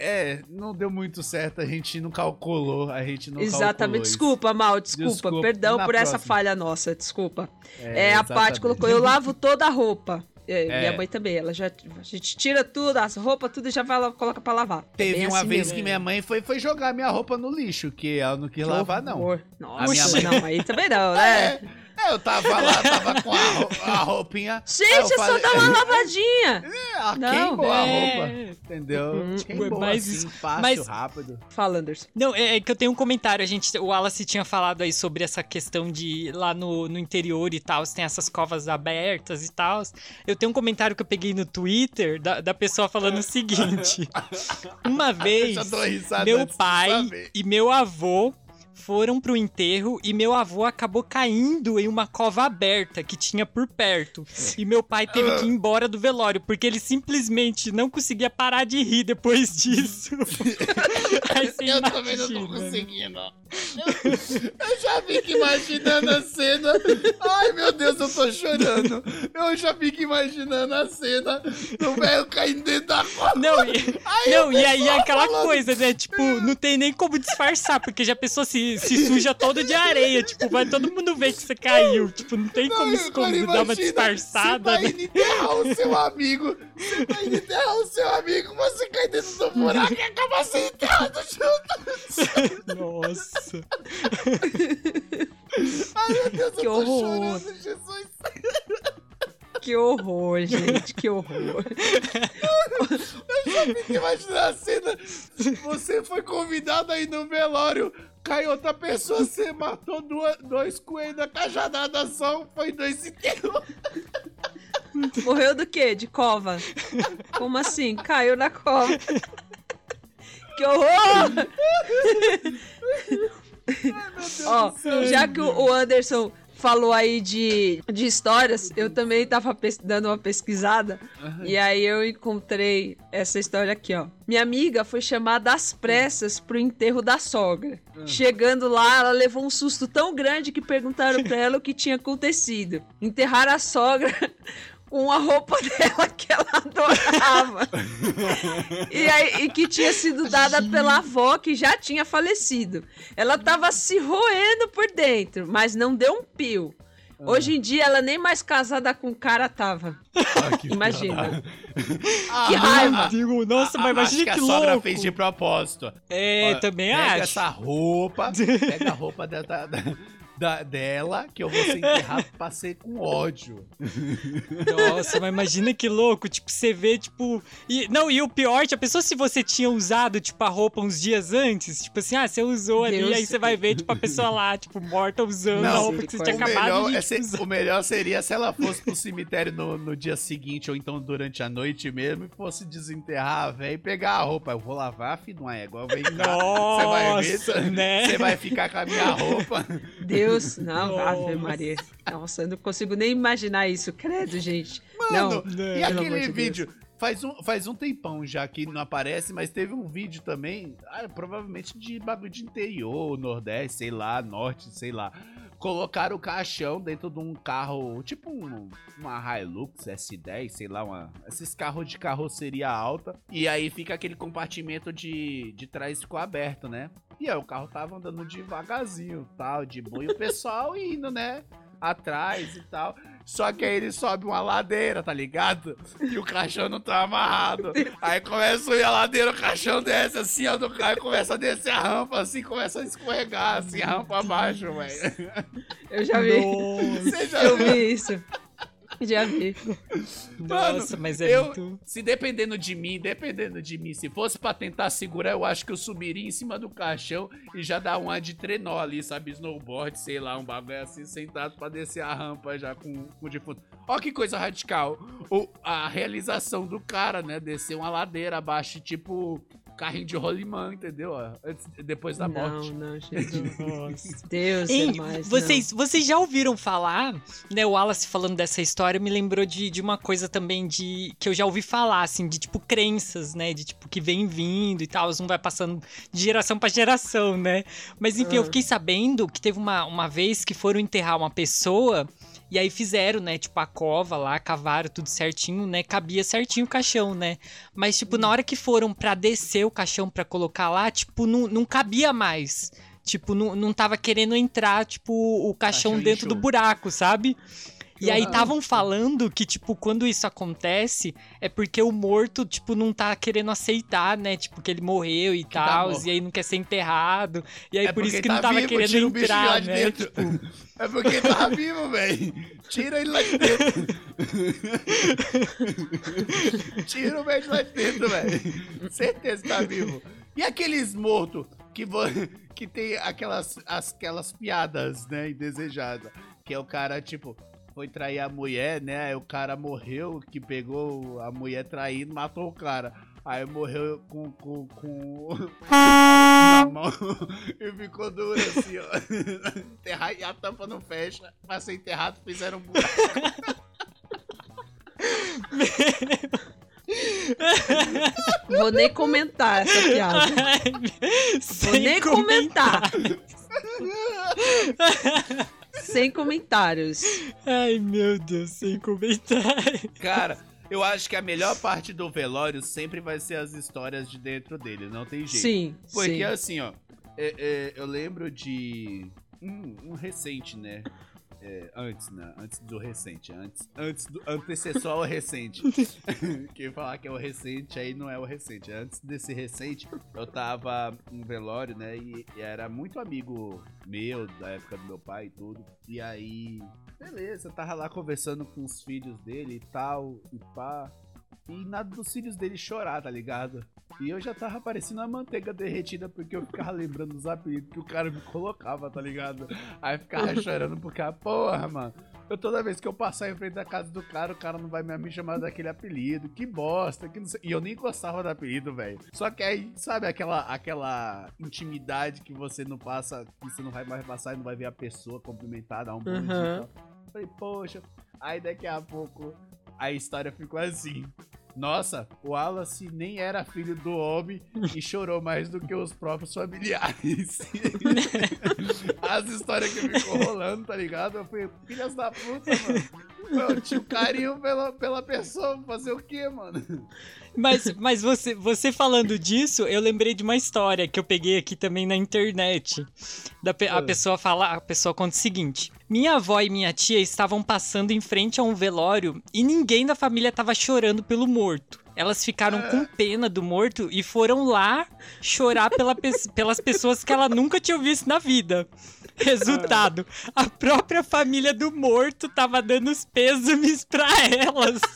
É, não deu muito certo, a gente não calculou, a gente não Exatamente. Desculpa, Mal, desculpa. Desculpa. Perdão por essa próxima. falha nossa, desculpa. É, É, a. Paty colocou, eu lavo toda a roupa. É, É. Minha mãe também, ela já. A gente tira tudo, as roupas, tudo e já vai coloca pra lavar. É Teve bem uma assim vez mesmo. que minha mãe foi, foi jogar minha roupa no lixo, que ela não quis Que lavar, não. horror. Nossa, minha mãe- não, aí também não, né? É, é, eu tava lá, tava com a, a roupinha. Gente, é só dar uma lavadinha. É, ela Não. queimou a É. roupa, entendeu? Uhum. Queimou Mas- assim, fácil, mas- rápido. Fala, Anderson. Não, é, é que eu tenho um comentário. A gente, o Wallace tinha falado aí sobre essa questão de lá no, no interior e tal, tem essas covas abertas e tal. Eu tenho um comentário que eu peguei no Twitter da, da pessoa falando o seguinte: Uma vez, meu pai e meu avô foram pro enterro e meu avô acabou caindo em uma cova aberta que tinha por perto. E meu pai teve que ir embora do velório, porque ele simplesmente não conseguia parar de rir depois disso. Aí Eu também não tô imagina, né? conseguindo. Eu já fico imaginando a cena. Ai, meu Deus, eu tô chorando. Eu já fico imaginando a cena do velho caindo dentro da cova. Não, e, Aí não, e aí é aquela falando- coisa, né? Tipo, não tem nem como disfarçar, porque já a pessoa se, se suja toda de areia. Tipo, vai todo mundo ver que você caiu. Tipo, não tem como Não, esconder, agora dar uma disfarçada, Você tá né? enterrar o seu amigo. Você indo enterrar o seu amigo, você cai dentro do buraco e acaba sendo enterrado junto. Nossa. Ai, meu Deus, Que eu tô horror. chorando, Jesus. Que horror, gente, que horror. Fica imaginando a cena. Você foi convidado aí no velório. Cai outra pessoa, você matou duas, dois coelhos da cajadada só, foi dois enterros. Morreu do quê? De cova? Como assim? Caiu na cova. Que horror! Ó, já que o Anderson falou aí de, de histórias, eu também tava dando uma pesquisada e aí eu encontrei essa história aqui, ó. Minha amiga foi chamada às pressas pro enterro da sogra. Chegando lá, ela levou um susto tão grande que perguntaram pra ela o que tinha acontecido. Enterrar a sogra com a roupa dela que ela adorava. e, aí, e que tinha sido dada pela avó que já tinha falecido. Ela tava se roendo por dentro, mas não deu um pio. Hoje em dia, ela nem mais casada com o cara tava. Imagina. Que raiva. Digo, nossa, mas Ah, Acho imagina que a que sogra louco. fez de propósito. É, Ó, também pega acho. essa roupa, pega a roupa da, da- da- dela, que eu vou ser enterrado pra ser com ódio. Nossa, mas imagina que louco, tipo, você vê, tipo. E, não, e o pior, já pensou se você tinha usado, tipo, a roupa uns dias antes? Tipo assim, ah, você usou ali, Deus. aí você vai ver, tipo, a pessoa lá, tipo, morta usando a Não, roupa que você tinha O acabado melhor, de é tipo, ser- usar. o melhor seria se ela fosse pro cemitério no, no dia seguinte, ou então durante a noite mesmo, e fosse desenterrar a véia e pegar a roupa. Eu vou lavar, filho, não é igual vem cá. Você vai ver, Nossa, né? Você vai ficar com a minha roupa. Deus, não, Ave Nossa. Maria. Nossa, eu não consigo nem imaginar isso, credo, gente. Mano, não, e aquele de Deus. vídeo? Faz um, faz um tempão já que não aparece, mas teve um vídeo também, ah, provavelmente de bagulho de interior, Nordeste, sei lá, Norte, sei lá. Colocaram o caixão dentro de um carro, tipo um, uma Hilux S10, sei lá, uma, esses carros de carroceria alta. E aí fica aquele compartimento de, de trás ficou aberto, né? E aí o carro tava andando devagarzinho, tal, de boa. E o pessoal indo, né? Atrás e tal. Só que aí ele sobe uma ladeira, tá ligado? E o caixão não tá amarrado. Aí começa a ir a ladeira, o caixão desce assim, ó, do carro e começa a descer a rampa, assim, começa a escorregar, assim, a rampa abaixo, velho. Eu já vi. Você já Eu viu? vi isso. Já vi. nossa, mas é eu- muito. Se dependendo de mim, dependendo de mim, se fosse pra tentar segurar, eu acho que eu subiria em cima do caixão e já dar uma de trenó ali, sabe? Snowboard, sei lá, um bagulho assim, sentado pra descer a rampa já com, com o defunto. Ó que coisa radical. O, a realização do cara, né? Descer uma ladeira abaixo, tipo carrinho de rolimã, entendeu? Antes- depois da morte. Não, não, Jesus. Deus Hein, é mais. vocês, vocês já ouviram falar, né? O Wallace falando dessa história me lembrou de, de uma coisa também de que eu já ouvi falar, assim, de tipo crenças, né? De tipo que vem vindo e tal, um vai passando de geração pra geração, né? Mas enfim, eu Ah. fiquei sabendo que teve uma, uma vez que foram enterrar uma pessoa. E aí fizeram, né, tipo, a cova lá, cavaram tudo certinho, né? Cabia certinho o caixão, né? Mas, tipo, na hora que foram pra descer o caixão pra colocar lá, tipo, não, não cabia mais. Tipo, não, não tava querendo entrar, tipo, o caixão, Caixão dentro do buraco, sabe? E aí estavam falando que, tipo, quando isso acontece, é porque o morto, tipo, não tá querendo aceitar, né? Tipo, que ele morreu e tá tal, morto. e aí não quer ser enterrado. E aí É por isso que tá não tava vivo, querendo entrar, né? dentro. É porque ele tava vivo, velho. Tira ele lá de dentro. Tira o velho lá de dentro, velho. Certeza que tá vivo. E aqueles mortos que, vo- que tem aquelas, as- aquelas piadas, né, indesejadas. Que é o cara, tipo, foi trair a mulher, né? Aí o cara morreu, que pegou a mulher traindo, matou o cara. Aí morreu com, com, com na mão e ficou duro assim, ó. Enterrar e a tampa não fecha. Pra ser enterrado, fizeram um buraco. Vou nem comentar essa piada. Vou nem comentar. Sem comentários. Ai, meu Deus, sem comentário. Cara, eu acho que a melhor parte do velório sempre vai ser as histórias de dentro dele, não tem jeito. Sim, Porque sim. assim, ó, é- é, eu lembro de um, um recente, né? É, antes, né? Antes do recente, antes, antes do antecessor ao recente. Quem falar que é o recente aí não é o recente. Antes desse recente, eu tava em velório, né? E, e era muito amigo meu, da época do meu pai e tudo. E aí, beleza, eu tava lá conversando com os filhos dele e tal, e pá. E nada dos filhos dele chorar, tá ligado? E eu já tava parecendo uma manteiga derretida porque eu ficava lembrando dos apelidos que o cara me colocava, tá ligado? Aí ficava chorando porque, ah, porra, mano. Eu toda vez que eu passar em frente da casa do cara, o cara não vai me chamar daquele apelido. Que bosta, que não sei. E eu nem gostava do apelido, velho. Só que aí, sabe aquela, aquela intimidade que você não passa, que você não vai mais passar e não vai ver a pessoa cumprimentar, dar um bom dia. Uhum. tal. Falei, poxa. Aí daqui a pouco a história ficou assim. Nossa, o Wallace nem era filho do homem e chorou mais do que os próprios familiares. As histórias que ficou rolando, tá ligado? Eu falei, filhas da puta, mano. Eu tinha um carinho pela, pela pessoa, fazer o quê, mano? Mas, mas você, você falando disso, eu lembrei de uma história que eu peguei aqui também na internet. Da, pe- a Ah. pessoa fala, a pessoa conta o seguinte: Minha avó e minha tia estavam passando em frente a um velório e ninguém da família estava chorando pelo morto. Elas ficaram com pena do morto e foram lá chorar pela pe- pelas pessoas que ela nunca tinha visto na vida. Resultado: a própria família do morto tava dando os pêsames pra elas.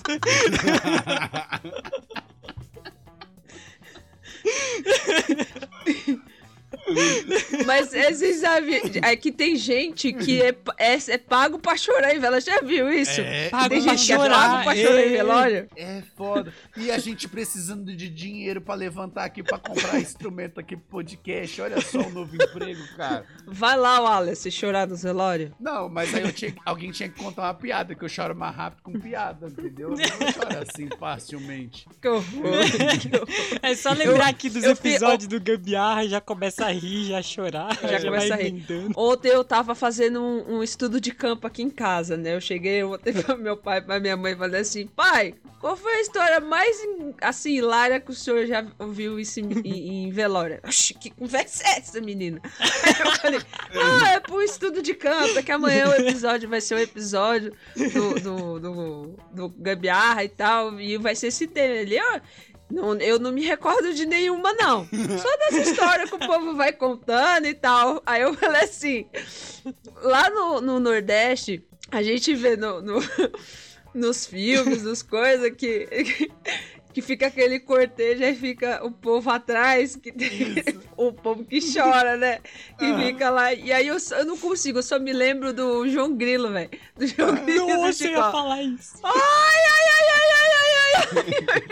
Mas vocês sabem, é que tem gente que é, é, é pago pra chorar em velório. Já viu isso? É, Pago tem que é chorar, pago pra chorar em é. velório. É foda. E a gente precisando de dinheiro pra levantar aqui pra comprar instrumento aqui pro podcast. Olha só o novo emprego, cara. Vai lá, Wallace, chorar no velório. Não, mas aí eu tinha, alguém tinha que contar uma piada, que eu choro mais rápido com piada, entendeu? Eu não choro assim facilmente. Que horror. É só lembrar aqui dos eu episódios do Gambiarra, já começa a rir, já chorar, Já começa a rir. Ontem eu tava fazendo um, um estudo de campo aqui em casa, né? Eu cheguei ontem pra meu pai, pra minha mãe, e falei assim: pai, qual foi a história mais, assim, hilária que o senhor já ouviu isso em, em- em velório? Oxi, que conversa é essa, menina? Aí eu falei: ah, é pro estudo de campo, é que amanhã o episódio vai ser o episódio do, do, do, do Gambiarra e tal, e vai ser esse tema. Ele, ó. Não, eu não me recordo de nenhuma, não. Só dessa história que o povo vai contando e tal. Aí eu falei assim: lá no, no Nordeste, a gente vê no, no- nos filmes, nos coisas, que, que fica aquele cortejo e fica o povo atrás, que o povo que chora, né? Que fica lá. E aí eu, eu não consigo, eu só me lembro do João Grilo, velho. Do João Grilo. Nossa, eu ia falar isso. Ai, ai, ai, ai, ai, ai, ai, ai,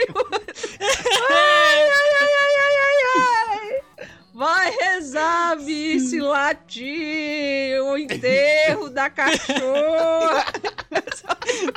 ai, ai, ai, ai, ai, ai. Vai rezar, vice latir, o enterro da cachorra.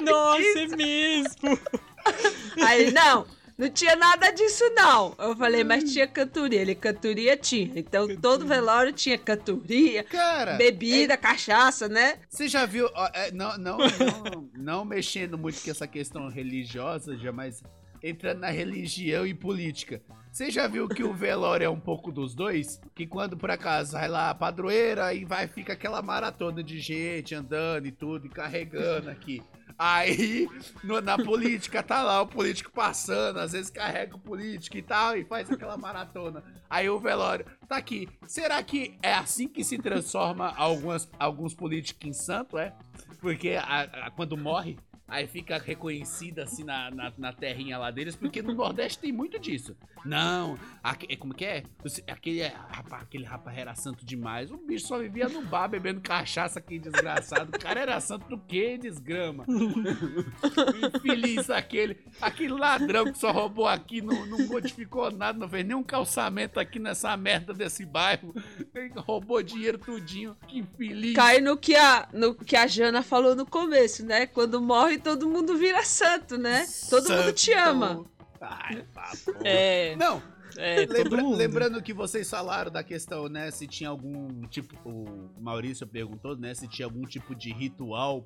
Nossa, é mesmo. Aí, não, não tinha nada disso, não. Eu falei, mas tinha cantoria. Ele, cantoria tinha. Então, todo velório tinha cantoria, Cara, bebida, cachaça, né? Você já viu, é, não, não, não, não mexendo muito com essa questão religiosa, já, mas entrando na religião e política. Você já viu que o velório é um pouco dos dois? Que quando por acaso vai lá a padroeira e vai fica aquela maratona de gente andando e tudo, e carregando aqui. Aí, no- na política, tá lá o político passando, às vezes carrega o político e tal, e faz aquela maratona. Aí o velório, tá aqui. Será que é assim que se transforma algumas, alguns políticos em santo, é? Porque a- a- quando morre, aí fica reconhecida assim na, na, na terrinha lá deles, porque no Nordeste tem muito disso. Não, aque- é como que é? Aquele, é, rapaz, aquele rapaz era santo demais. O bicho só vivia no bar bebendo cachaça, que desgraçado. O cara era santo do quê? Desgrama. Infeliz aquele. Aquele ladrão que só roubou aqui, não, não modificou nada, não fez nenhum calçamento aqui nessa merda desse bairro. Roubou dinheiro tudinho. Que infeliz. Cai no que, a, no que a Jana falou no começo, né? Quando morre, todo mundo vira santo, né? Todo mundo te Santo. ama. Ai, papo. É. Não, É, Lembra- lembrando que vocês falaram da questão, né? Se tinha algum tipo. O Maurício perguntou, né? Se tinha algum tipo de ritual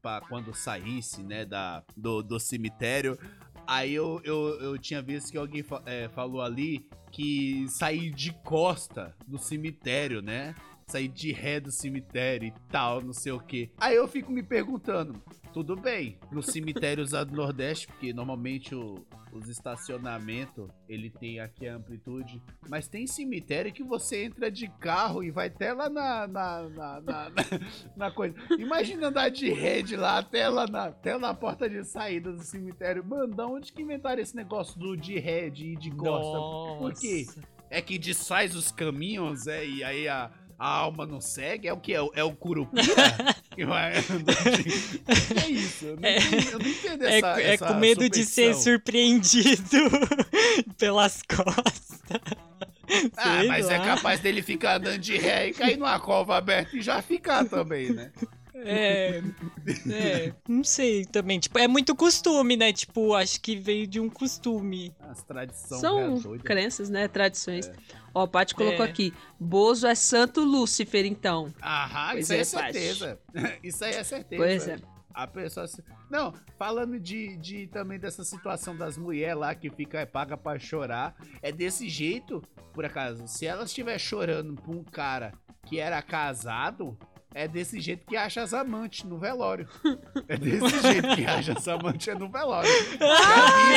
pra quando saísse, né? Da, do, do cemitério. Aí eu, eu, eu tinha visto que alguém fa- é, falou ali que sair de costa do cemitério, né? Sair de ré do cemitério e tal, não sei o que. Aí eu fico me perguntando, tudo bem, nos cemitérios do Nordeste, porque normalmente o, os estacionamentos, ele tem aqui a amplitude, mas tem cemitério que você entra de carro e vai até lá na, na, na, na, na- coisa. Imagina andar de rede lá até lá na, até na porta de saída do cemitério. Mano, da onde que inventaram esse negócio do de rede e de costa? Por quê? É que desfaz os caminhos, é, e aí a, a alma não segue? É o que? É o, é o curupira? é isso? Eu não, É- eu não entendo É, essa é essa com medo de ser surpreendido pelas costas. Ah, Sei mas é lá. capaz dele ficar andando de ré e cair numa cova aberta e já ficar também, né? É, é, não sei também. Tipo, é muito costume, né? Tipo, acho que veio de um costume. As tradições São doidas. crenças, né? Tradições. Ó, o Paty colocou É. aqui. Bozo é Santo Lúcifer, então. Aham, Pois isso aí é, é, Paty. certeza. Isso aí é certeza. Pois é. A pessoa. se- Não, falando de, de também dessa situação das mulheres lá que fica é, paga pra chorar. É desse jeito, por acaso. Se ela estiver chorando por um cara que era casado, é desse jeito que acha as amantes no velório. É desse jeito que acha as amantes no velório. Já vi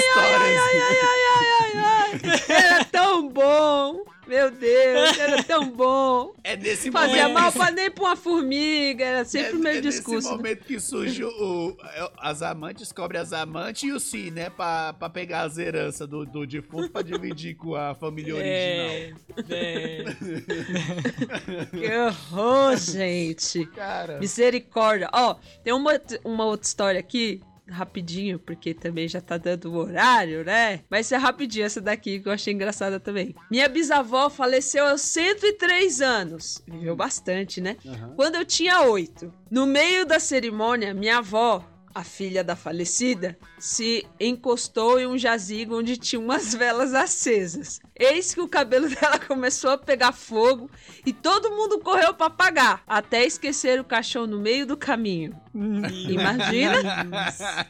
histórias. Era tão bom! Meu Deus, era tão bom! É nesse Fazia momento. mal que- pra nem pra uma formiga, era sempre o é, mesmo é nesse discurso. né? momento que surge o, é, as amantes, cobre as amantes e o sim, né? Pra, pra pegar as heranças do, do defunto pra dividir com a família original. É, é. Que horror, gente! Cara, Misericórdia. Ó, tem uma, uma outra história aqui, rapidinho, porque também já tá dando o horário, né? Mas é rapidinho essa daqui que eu achei engraçada também. Minha bisavó faleceu aos 103 anos. Viveu bastante, né? Aham. Quando eu tinha 8. No meio da cerimônia, minha avó, a filha da falecida, se encostou em um jazigo onde tinha umas velas acesas. Eis que o cabelo dela começou a pegar fogo e todo mundo correu pra apagar, até esquecer o caixão no meio do caminho. Imagina Nossa.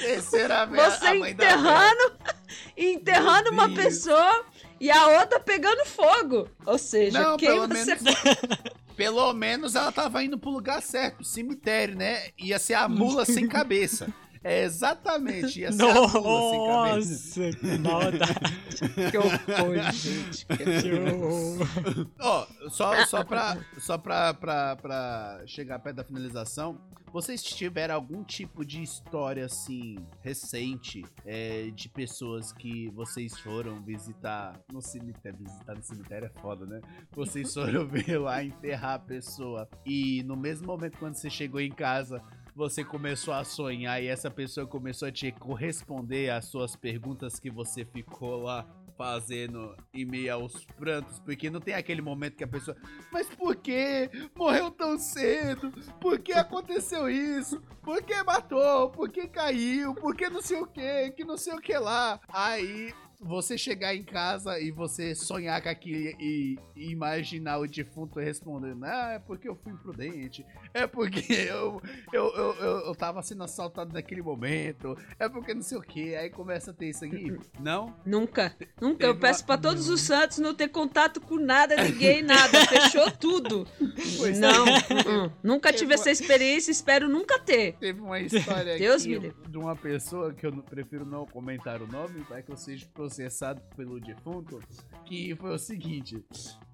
terceira vez você enterrando, enterrando uma pessoa e a outra pegando fogo. Ou seja, Não, quem pelo você menos, pelo menos ela tava indo pro lugar certo, cemitério, né? Ia ser a mula sem cabeça. É exatamente, ia ser a mula sem cabeça. Nossa, que maldade. que horror, gente. Que horror. Ó, só, só, pra, só pra, pra, pra chegar perto da finalização, vocês tiveram algum tipo de história, assim, recente, é, de pessoas que vocês foram visitar no cemitério? Visitar no cemitério é foda, né? Vocês foram ver lá, enterrar a pessoa, e no mesmo momento quando você chegou em casa, você começou a sonhar e essa pessoa começou a te corresponder às suas perguntas que você ficou lá fazendo em meio aos prantos, porque não tem aquele momento que a pessoa, mas por que morreu tão cedo? Por que aconteceu isso? Por que matou? Por que caiu? Por que não sei o que? Que não sei o que lá? Aí você chegar em casa e você sonhar com aquilo e, e imaginar o defunto respondendo: Ah, é porque eu fui imprudente, é porque eu, eu, eu, eu, eu tava sendo assaltado naquele momento, é porque não sei o que. Aí começa a ter isso aqui. Não? Nunca, nunca. Eu Teve peço uma- pra todos os santos não ter contato com nada, ninguém, nada. Fechou tudo. Pois é. não, uh-uh. nunca tive essa experiência, espero nunca ter. Teve uma história Deus me aqui livre. de uma pessoa que eu prefiro não comentar o nome, para que eu seja processado pelo defunto, que foi o seguinte,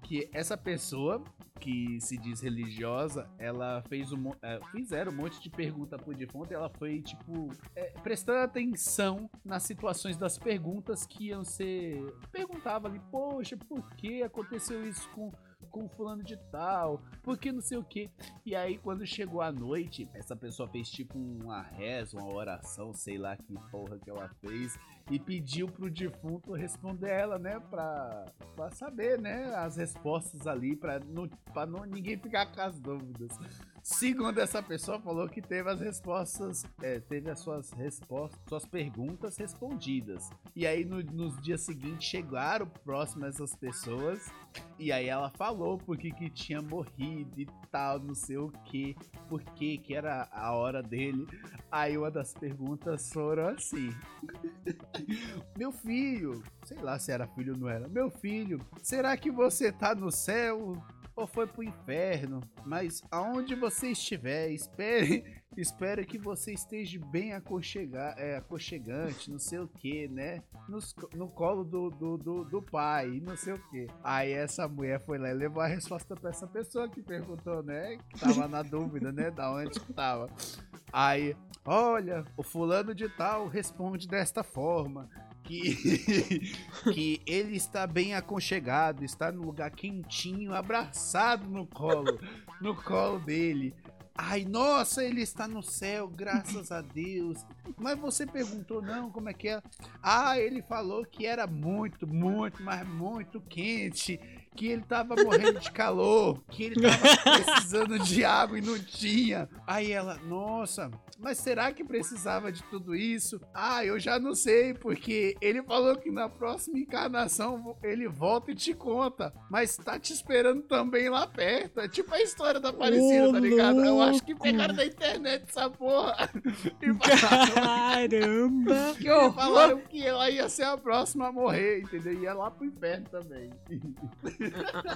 que essa pessoa que se diz religiosa, ela fez um, é, fizeram um monte de pergunta pro defunto e ela foi, tipo, é, prestando atenção nas situações das perguntas que iam ser... Perguntava ali, poxa, por que aconteceu isso com, com fulano de tal? Por que não sei o que? E aí, quando chegou a noite, essa pessoa fez tipo uma reza, uma oração, sei lá que porra que ela fez. E pediu pro defunto responder ela, né? Pra, pra saber, né? As respostas ali, pra, não, pra não, ninguém ficar com as dúvidas. Segundo essa pessoa, falou que teve as respostas, é, teve as suas respostas, suas perguntas respondidas. E aí no- nos dias seguintes chegaram próximas essas pessoas. E aí ela falou porque que tinha morrido e tal, não sei o que, por que que era a hora dele. Aí uma das perguntas foram assim: Meu filho, sei lá se era filho ou não era. Meu filho, será que você tá no céu ou foi pro inferno? Mas aonde você estiver, espere, espero que você esteja bem aconchega, é, aconchegante, não sei o que, né? Nos- no colo do, do, do, do pai, não sei o que. Aí essa mulher foi lá e levou a resposta pra essa pessoa que perguntou, né? Que tava na dúvida, né? Da onde que tava. Aí, olha, o fulano de tal responde desta forma. Que, que ele está bem aconchegado, está no lugar quentinho, abraçado no colo, no colo dele. Ai, nossa, ele está no céu, graças a Deus. Mas você perguntou, não, como é que é? Ah, ele falou que era muito, muito, mas muito quente. Que ele tava morrendo de calor, que ele tava precisando de água e não tinha. Aí ela, nossa, mas será que precisava de tudo isso? Ah, eu já não sei, porque ele falou que na próxima encarnação ele volta e te conta. Mas tá te esperando também lá perto. É tipo a história da Aparecida, Ô, tá ligado? Eu acho que louco. pegaram da internet essa porra. E falaram, Caramba! Que e falaram que ela ia ser a próxima a morrer, entendeu? Ia lá pro inferno também.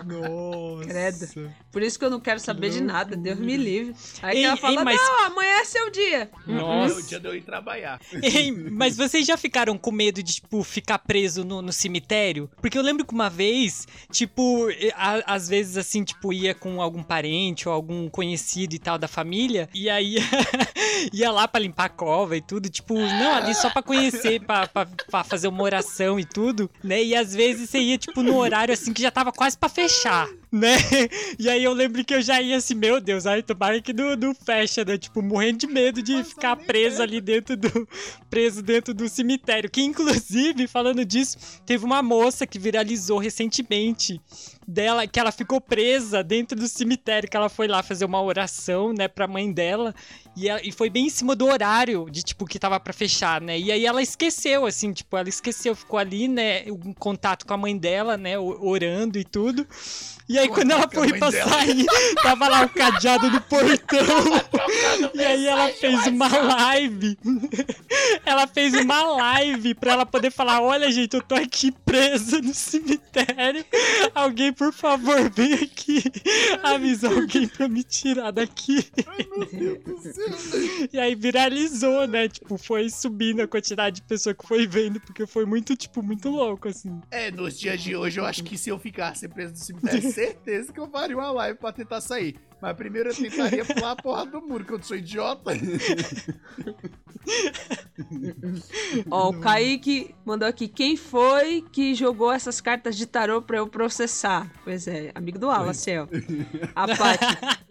Nossa. Credo. Por isso que eu não quero saber de nada, Deus me livre. Aí Ei, que ela ei, fala, mas- não, amanhã é seu dia. É o Nossa. dia de eu ir trabalhar. Ei, mas vocês já ficaram com medo de, tipo, ficar preso no, no cemitério? Porque eu lembro que uma vez, tipo, a- às vezes, assim, tipo, ia com algum parente ou algum conhecido e tal da família, e aí ia lá pra limpar a cova e tudo, tipo, não, ali só pra conhecer, pra, pra, pra fazer uma oração e tudo, né? E às vezes você ia, tipo, no horário, assim, que já tava quase pra fechar, né? E aí eu lembro que eu já ia assim, meu Deus, ai, tomara que não, não fecha, né? Tipo, morrendo de medo de Mas ficar preso ali dentro do preso dentro do cemitério. Que inclusive, falando disso, teve uma moça que viralizou recentemente dela que ela ficou presa dentro do cemitério, que ela foi lá fazer uma oração, né, pra mãe dela, e, ela- e foi bem em cima do horário de tipo que tava pra fechar, né? E aí ela esqueceu assim, tipo, ela esqueceu, ficou ali, né, em contato com a mãe dela, né, orando e tudo. E aí quando ela foi pra dela. sair, tava lá o cadeado no portão. e aí ela fez uma live. ela fez uma live pra ela poder falar: "Olha, gente, eu tô aqui presa no cemitério. Alguém, por favor, vem aqui avisar alguém pra me tirar daqui". E aí viralizou, né? Tipo, foi subindo a quantidade de pessoa que foi vendo, porque foi muito, tipo, muito louco, assim. É, nos dias de hoje eu acho que se eu ficasse preso no cemitério, certeza que eu faria uma live pra tentar sair. Mas primeiro eu tentaria pular a porra do muro, que eu sou idiota. Ó, o Kaique mandou aqui, quem foi que jogou essas cartas de tarô pra eu processar? Pois é, amigo do Wallace, ó. A Paty,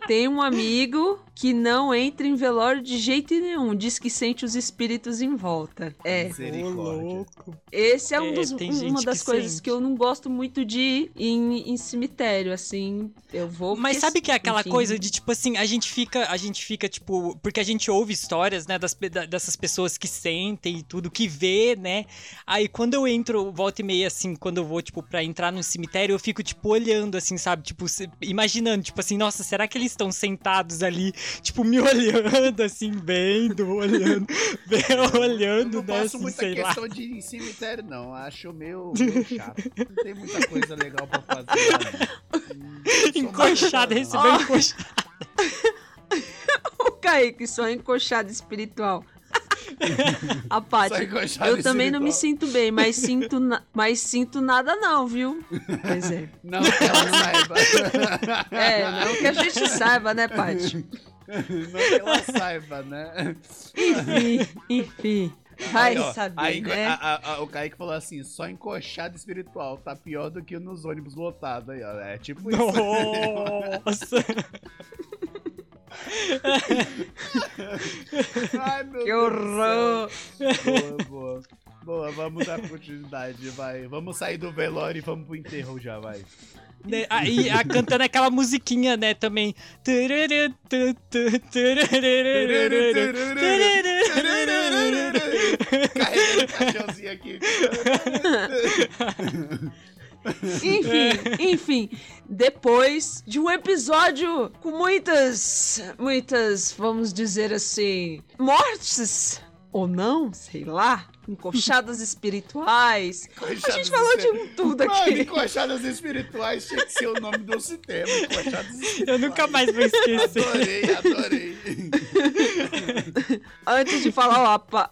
tem um amigo que não entra em velório de jeito nenhum, diz que sente os espíritos em volta. É, louco. esse é, um É, dos- tem uma das que coisas sente. que eu não gosto muito de ir em, em cemitério, assim, eu vou... Mas porque, sabe que é aquela enfim, coisa de, tipo assim, a gente fica, a gente fica, tipo, porque a gente ouve histórias, né, das, dessas pessoas que sentem e tudo, que vê, né? Aí quando eu entro, volta e meia, assim, quando eu vou, tipo, pra entrar no cemitério, eu fico, tipo, olhando, assim, sabe? Tipo, imaginando, tipo assim, nossa, será que eles estão sentados ali, tipo, me olhando, assim, vendo, olhando, vendo, olhando, Eu não né, faço assim, muita sei lá. questão de ir em cemitério, não. Acho meio, meio chato. Não tem muita coisa legal pra fazer. não. Hum, recebeu encoxado. O Kaique, só encoxado espiritual. A Paty, eu também não me sinto bem, mas sinto, na- mas sinto nada não, viu? Pois é. Não que ela saiba. É, não que a gente saiba, né, Paty? Não que ela saiba, né? Enfim, enfim. Vai Aí, ó, saber, aí, né? a- a- a- o Kaique falou assim: só encoxado espiritual tá pior do que nos ônibus lotados aí, ó. É tipo isso. Nossa! Ai, meu Que Deus horror! Boa, boa. Boa, vamos dar continuidade, vai. Vamos sair do velório e vamos pro enterro já, vai. Né, Aí, a, cantando aquela musiquinha, né, também. Carregando o caixãozinho aqui. Enfim, enfim. Depois de um episódio com muitas, muitas, vamos dizer assim, mortes. Ou não, sei lá. Encoxadas espirituais. A gente Encoxadas falou de um tudo Mano, aqui. encoxadas espirituais tinha que ser o nome do sistema. Encoxadas espirituais. Eu nunca mais vou esquecer. Adorei, adorei. Antes de falar, ó,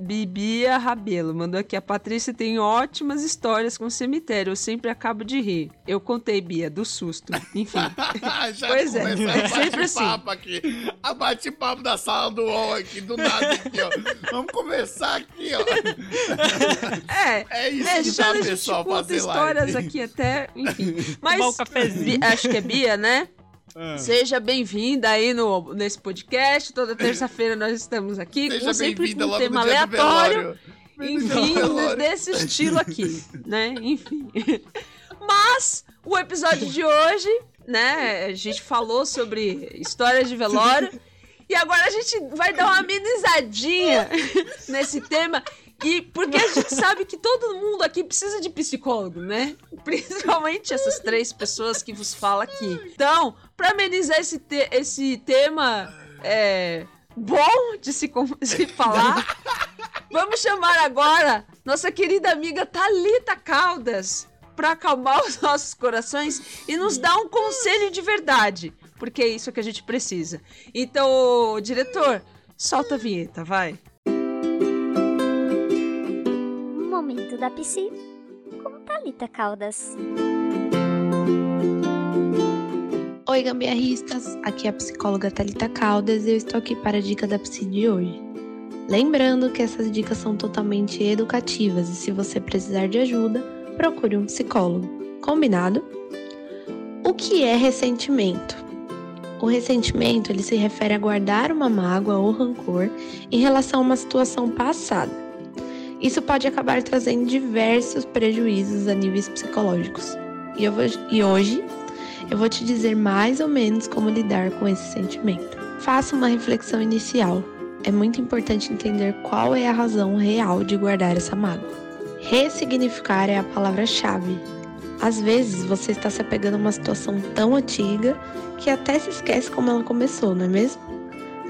Bibia Rabelo mandou aqui. A Patrícia tem ótimas histórias com cemitério. Eu sempre acabo de rir. Eu contei, Bia, do susto. Enfim. Já Pois é, é a sempre assim. bate-papo aqui. A bate-papo da sala do UOL aqui, do nada aqui, ó. Vamos começar aqui, ó. É. É isso É, que já dá, a gente pessoal, fazer histórias live. aqui até, enfim. Mas um cafezinho. Acho que é Bia, né? Ah. Seja bem-vinda aí no, nesse podcast. Toda terça-feira nós estamos aqui, Seja sempre bem-vinda com um logo tema aleatório. Enfim, ao velório. desse estilo aqui, né? Enfim. Mas o episódio de hoje, né? A gente falou sobre histórias de velório. E agora a gente vai dar uma amenizadinha nesse tema. E porque a gente sabe que todo mundo aqui precisa de psicólogo, né? Principalmente essas três pessoas que vos falam aqui. Então, pra amenizar esse, te- esse tema é, bom de se, se falar, vamos chamar agora nossa querida amiga Thalita Caldas pra acalmar os nossos corações e nos dar um conselho de verdade. Porque é isso que a gente precisa. Então, diretor, solta a vinheta, vai. Da Psi com Thalita Caldas. Oi, gambiarristas! Aqui é a psicóloga Thalita Caldas e eu estou aqui para a dica da Psi de hoje. Lembrando que essas dicas são totalmente educativas e se você precisar de ajuda, procure um psicólogo. Combinado? O que é ressentimento? O ressentimento ele se refere a guardar uma mágoa ou rancor em relação a uma situação passada. Isso pode acabar trazendo diversos prejuízos a níveis psicológicos. E, vou- e hoje eu vou te dizer mais ou menos como lidar com esse sentimento. Faça uma reflexão inicial. É muito importante entender qual é a razão real de guardar essa mágoa. Ressignificar é a palavra-chave. Às vezes você está se apegando a uma situação tão antiga que até se esquece como ela começou, não é mesmo?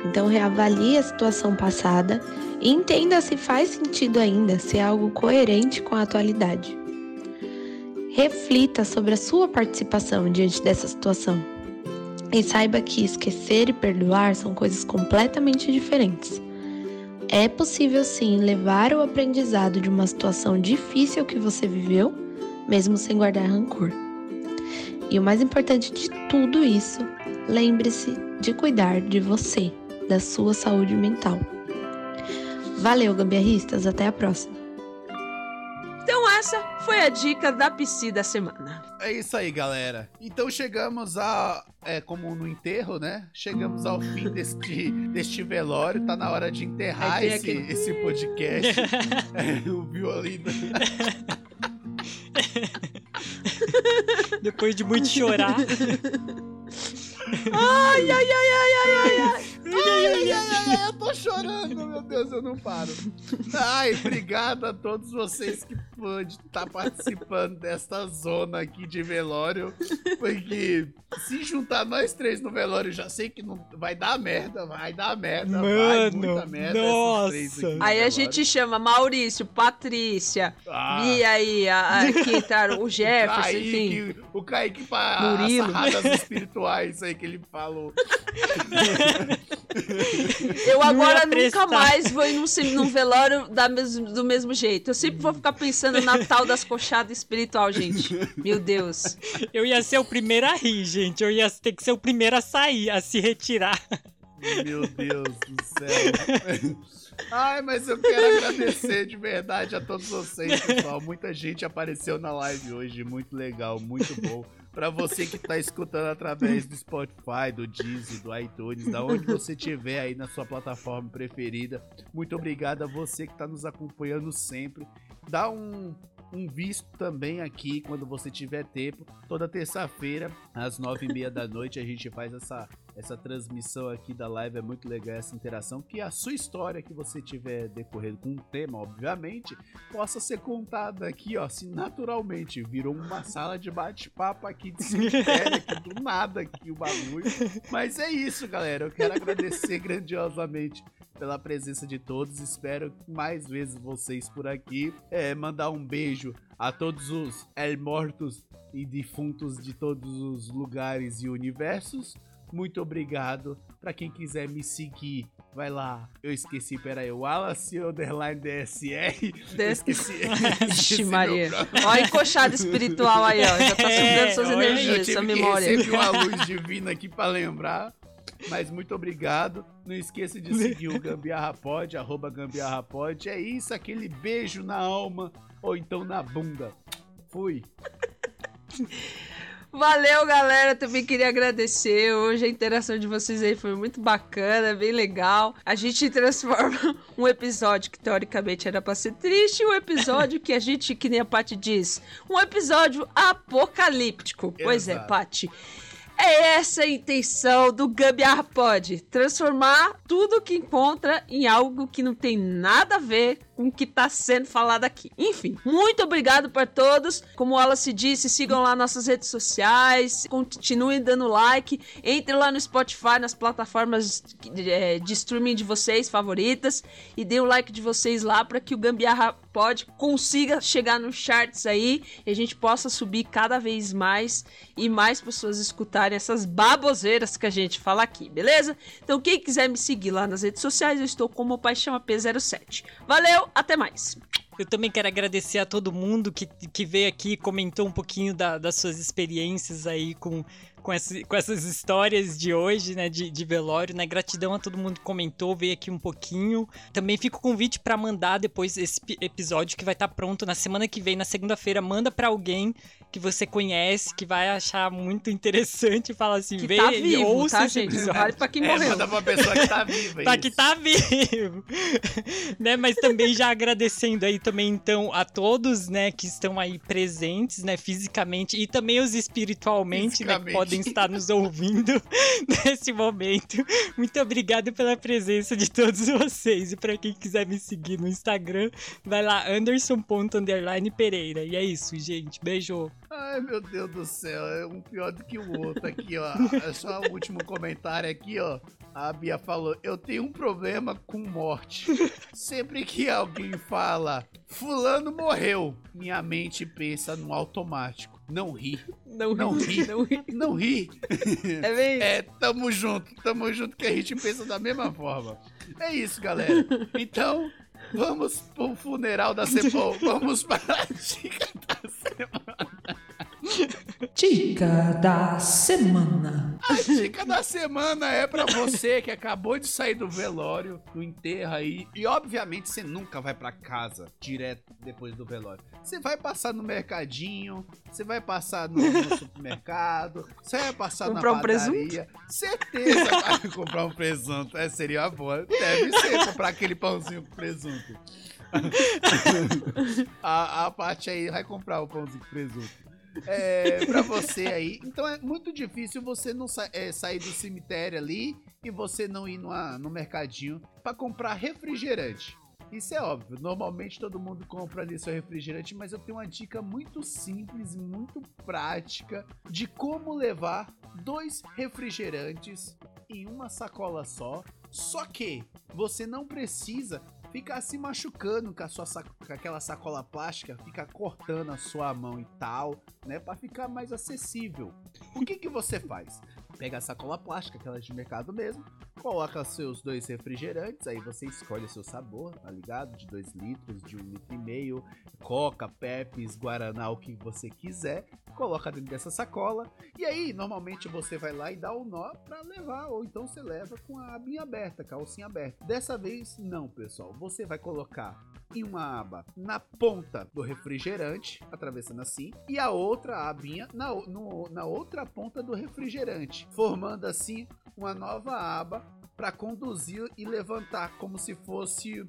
Então reavalie a situação passada e entenda se faz sentido ainda, se é algo coerente com a atualidade. Reflita sobre a sua participação diante dessa situação. E saiba que esquecer e perdoar são coisas completamente diferentes. É possível sim levar o aprendizado de uma situação difícil que você viveu, mesmo sem guardar rancor. E o mais importante de tudo isso, lembre-se de cuidar de você, da sua saúde mental. Valeu, gambiarristas, até a próxima. Então essa foi a dica da Psi da semana. É isso aí, galera. Então chegamos a. É como no enterro, né? Chegamos ao fim deste, deste velório. Tá na hora de enterrar esse, aquele- esse podcast. É, o violino. Depois de muito chorar. Ai, ai, ai, ai, ai, ai, ai. Ai, ai, ai, ai, eu tô chorando, meu Deus, eu não paro. Ai, obrigado a todos vocês que pôde estar participando desta zona aqui de velório. Porque se juntar nós três no velório, já sei que não vai dar merda, vai dar merda, vai Mano, muita merda. esses nossa. três aqui no Aí a gente chama Maurício, Patrícia, Ah, Bia aí, a, a, aqui tá o Jefferson, enfim. Kaique, o Kaique para Murilo. sarradas espirituais aí que ele falou. Eu agora nunca mais vou ir num, num velório da mes- do mesmo jeito. Eu sempre vou ficar pensando na tal das coxadas espiritual, gente. Meu Deus. Eu ia ser o primeiro a rir, gente. Eu ia ter que ser o primeiro a sair, a se retirar. Meu Deus do céu. Ai, mas eu quero agradecer de verdade a todos vocês, pessoal. Muita gente apareceu na live hoje, muito legal, muito bom. Pra você que tá escutando através do Spotify, do Deezer, do iTunes, da onde você estiver aí na sua plataforma preferida. Muito obrigado a você que tá nos acompanhando sempre. Dá um, um visto também aqui quando você tiver tempo. Toda terça-feira, às nove e meia da noite, a gente faz essa, essa transmissão aqui da live. É muito legal essa interação. Que a sua história que você tiver decorrendo com um tema, obviamente, possa ser contada aqui, ó, assim, naturalmente. Virou uma sala de bate-papo aqui de cemitério, aqui do nada aqui o bagulho. Mas é isso, galera. Eu quero agradecer grandiosamente pela presença de todos. Espero mais vezes vocês por aqui. É, mandar um beijo a todos os Mortos e defuntos de todos os lugares e universos. Muito obrigado. Pra quem quiser me seguir, vai lá. Eu esqueci, peraí, o Wallace Underline DSR. Eu esqueci. Ixi, Maria. Ó, a encoxada espiritual aí, ó. Já tá É, sugando suas eu energias, tive sua memória. receber uma luz divina aqui pra lembrar. Mas muito obrigado. Não esqueça de seguir o Gambiarra Pod, arroba Gambiarra Pod. É isso, aquele beijo na alma ou então na bunda. Fui. Valeu, galera. Também queria agradecer. Hoje a interação de vocês aí foi muito bacana, bem legal. A gente transforma um episódio que teoricamente era pra ser triste, em um episódio que a gente, que nem a Paty diz, um episódio apocalíptico. Pois é. Paty. É essa a intenção do Gambiarra Pod. Transformar tudo que encontra em algo que não tem nada a ver com o que tá sendo falado aqui. Enfim, muito obrigado para todos. Como ela se disse, sigam lá nossas redes sociais, continuem dando like, entre lá no Spotify, nas plataformas de, é, de streaming de vocês favoritas e dê o like de vocês lá para que o Gambiarra Pod consiga chegar nos charts aí e a gente possa subir cada vez mais e mais pessoas escutarem essas baboseiras que a gente fala aqui, beleza? Então quem quiser me seguir lá nas redes sociais, eu estou como Paixão P07. Valeu, até mais! Eu também quero agradecer a todo mundo que, que veio aqui e comentou um pouquinho da- das suas experiências aí com, com, esse- com essas histórias de hoje, né, de, de velório, né? Gratidão a todo mundo que comentou, veio aqui um pouquinho. Também fica o convite pra mandar depois esse pi- episódio que vai estar pronto na semana que vem, na segunda-feira. Manda pra alguém que você conhece, que vai achar muito interessante e fala assim, Que vê tá e vivo, ouça tá, esse gente? episódio. Vale pra quem É, morreu. manda pra pessoa que tá viva. Tá isso. que tá vivo. né, mas também já agradecendo aí também então a todos, né, que estão aí presentes, né, fisicamente e também os espiritualmente, né, que Fisicamente. podem estar nos ouvindo nesse momento. Muito obrigado pela presença de todos vocês e pra quem quiser me seguir no Instagram, vai lá anderson.underline Pereira. E é isso, gente. Beijo. Ai, meu Deus do céu, é um pior do que o outro aqui, ó. É só o último comentário aqui, ó. A Bia falou: Eu tenho um problema com morte. Sempre que alguém fala, Fulano morreu, minha mente pensa no automático. Não ri, Não, Não ri. Não ri. não ri. É isso. É, tamo junto, tamo junto que a gente pensa da mesma forma. É isso, galera. Então, vamos pro funeral da semana. Vamos para a dica da semana. Dica da semana. A dica da semana é pra você que acabou de sair do velório, do enterro aí. E obviamente você nunca vai pra casa direto depois do velório. Você vai passar no mercadinho, você vai passar no, no supermercado, você vai passar Comprar na um padaria. Certeza vai comprar um presunto. É, seria uma boa. Deve ser comprar aquele pãozinho com presunto. a, a parte aí vai comprar o pãozinho com presunto é, pra você aí. Então é muito difícil você não sa- é, sair do cemitério ali e você não ir numa- no mercadinho pra comprar refrigerante. Isso é óbvio. Normalmente todo mundo compra ali seu refrigerante, mas eu tenho uma dica muito simples, muito prática de como levar dois refrigerantes em uma sacola só. Só que você não precisa ficar se machucando com, a sua saco- com aquela sacola plástica, ficar cortando a sua mão e tal, né, Pra ficar mais acessível. O que que você faz? Pega a sacola plástica, aquela de mercado mesmo, coloca seus dois refrigerantes, aí você escolhe o seu sabor, tá ligado? De 2 litros, de 1 um litro e meio, Coca, Pepes, Guaraná, o que você quiser, coloca dentro dessa sacola, e aí normalmente você vai lá e dá o nó pra levar, ou então você leva com a abinha aberta, calcinha aberta. Dessa vez, não, pessoal, você vai colocar em uma aba na ponta do refrigerante, atravessando assim, e a outra abinha na, no, na outra ponta do refrigerante, formando assim uma nova aba para conduzir e levantar como se fosse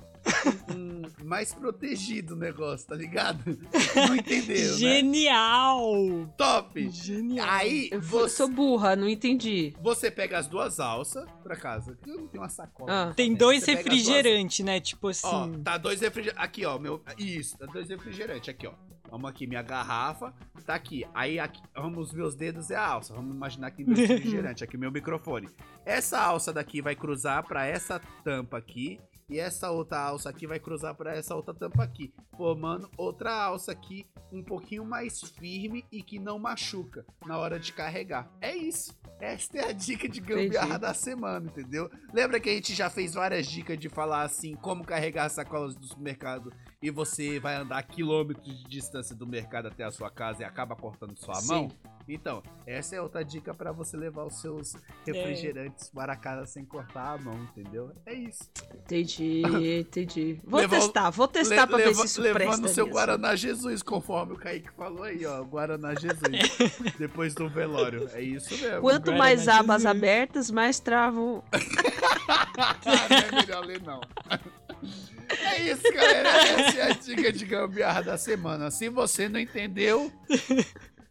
um, mais protegido o negócio, tá ligado? Não entendeu, né? Genial! Top! Genial. Aí Eu você, sou burra, não entendi. você pega as duas alças pra casa. Eu não tenho uma sacola. Ah. Tem dois as duas- refrigerantes, né? Tipo Ó, assim. tá dois refrigerantes. Aqui, ó, meu. Isso, tá dois refrigerantes. Aqui, ó. Vamos aqui, minha garrafa. Tá aqui. Aí, aqui, vamos, os meus dedos é a alça. Vamos imaginar aqui dois refrigerantes. Aqui, meu microfone. Essa alça daqui vai cruzar pra essa tampa aqui. E essa outra alça aqui vai cruzar pra essa outra tampa aqui. Formando outra alça aqui, um pouquinho mais firme e que não machuca na hora de carregar. É isso. Esta é a dica de gambiarra Entendi. da semana, entendeu? Lembra que a gente já fez várias dicas de falar assim, como carregar sacolas do supermercado e você vai andar quilômetros de distância do mercado até a sua casa e acaba cortando sua Sim. mão? Então, essa é outra dica pra você levar os seus refrigerantes para casa sem cortar a mão, entendeu? É isso. Entendi, entendi. Vou Levar testar, vou testar Le- pra ver se isso Levando presta seu mesmo. Guaraná Jesus, conforme o Kaique falou aí, ó. Guaraná Jesus. depois do velório. É isso mesmo. Quanto Guaraná mais abas Jesus. abertas, mais travam. não é melhor ler, não. É isso, galera. Essa é a dica de gambiarra da semana. Se você não entendeu,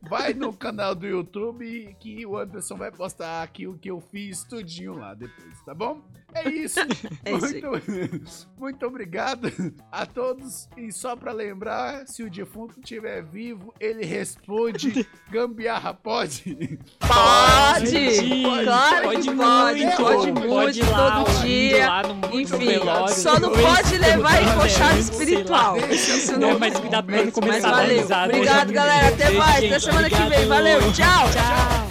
vai no canal do YouTube que o Anderson vai postar aqui o que eu fiz tudinho lá depois, tá bom? É isso. É isso muito, muito obrigado a todos. E só pra lembrar, se o defunto estiver vivo, ele responde gambiarra pode? Pode! Pode, Claro pode que pode, pode pode muito, ir lá, todo dia. lá no- no Enfim, velório, só não pode levar sei espiritual. Isso Não, não mas cuidado pra não Mas começar a dar valeu. Obrigado, galera. Até mais. Semana que vem. Valeu. Tchau. Tchau.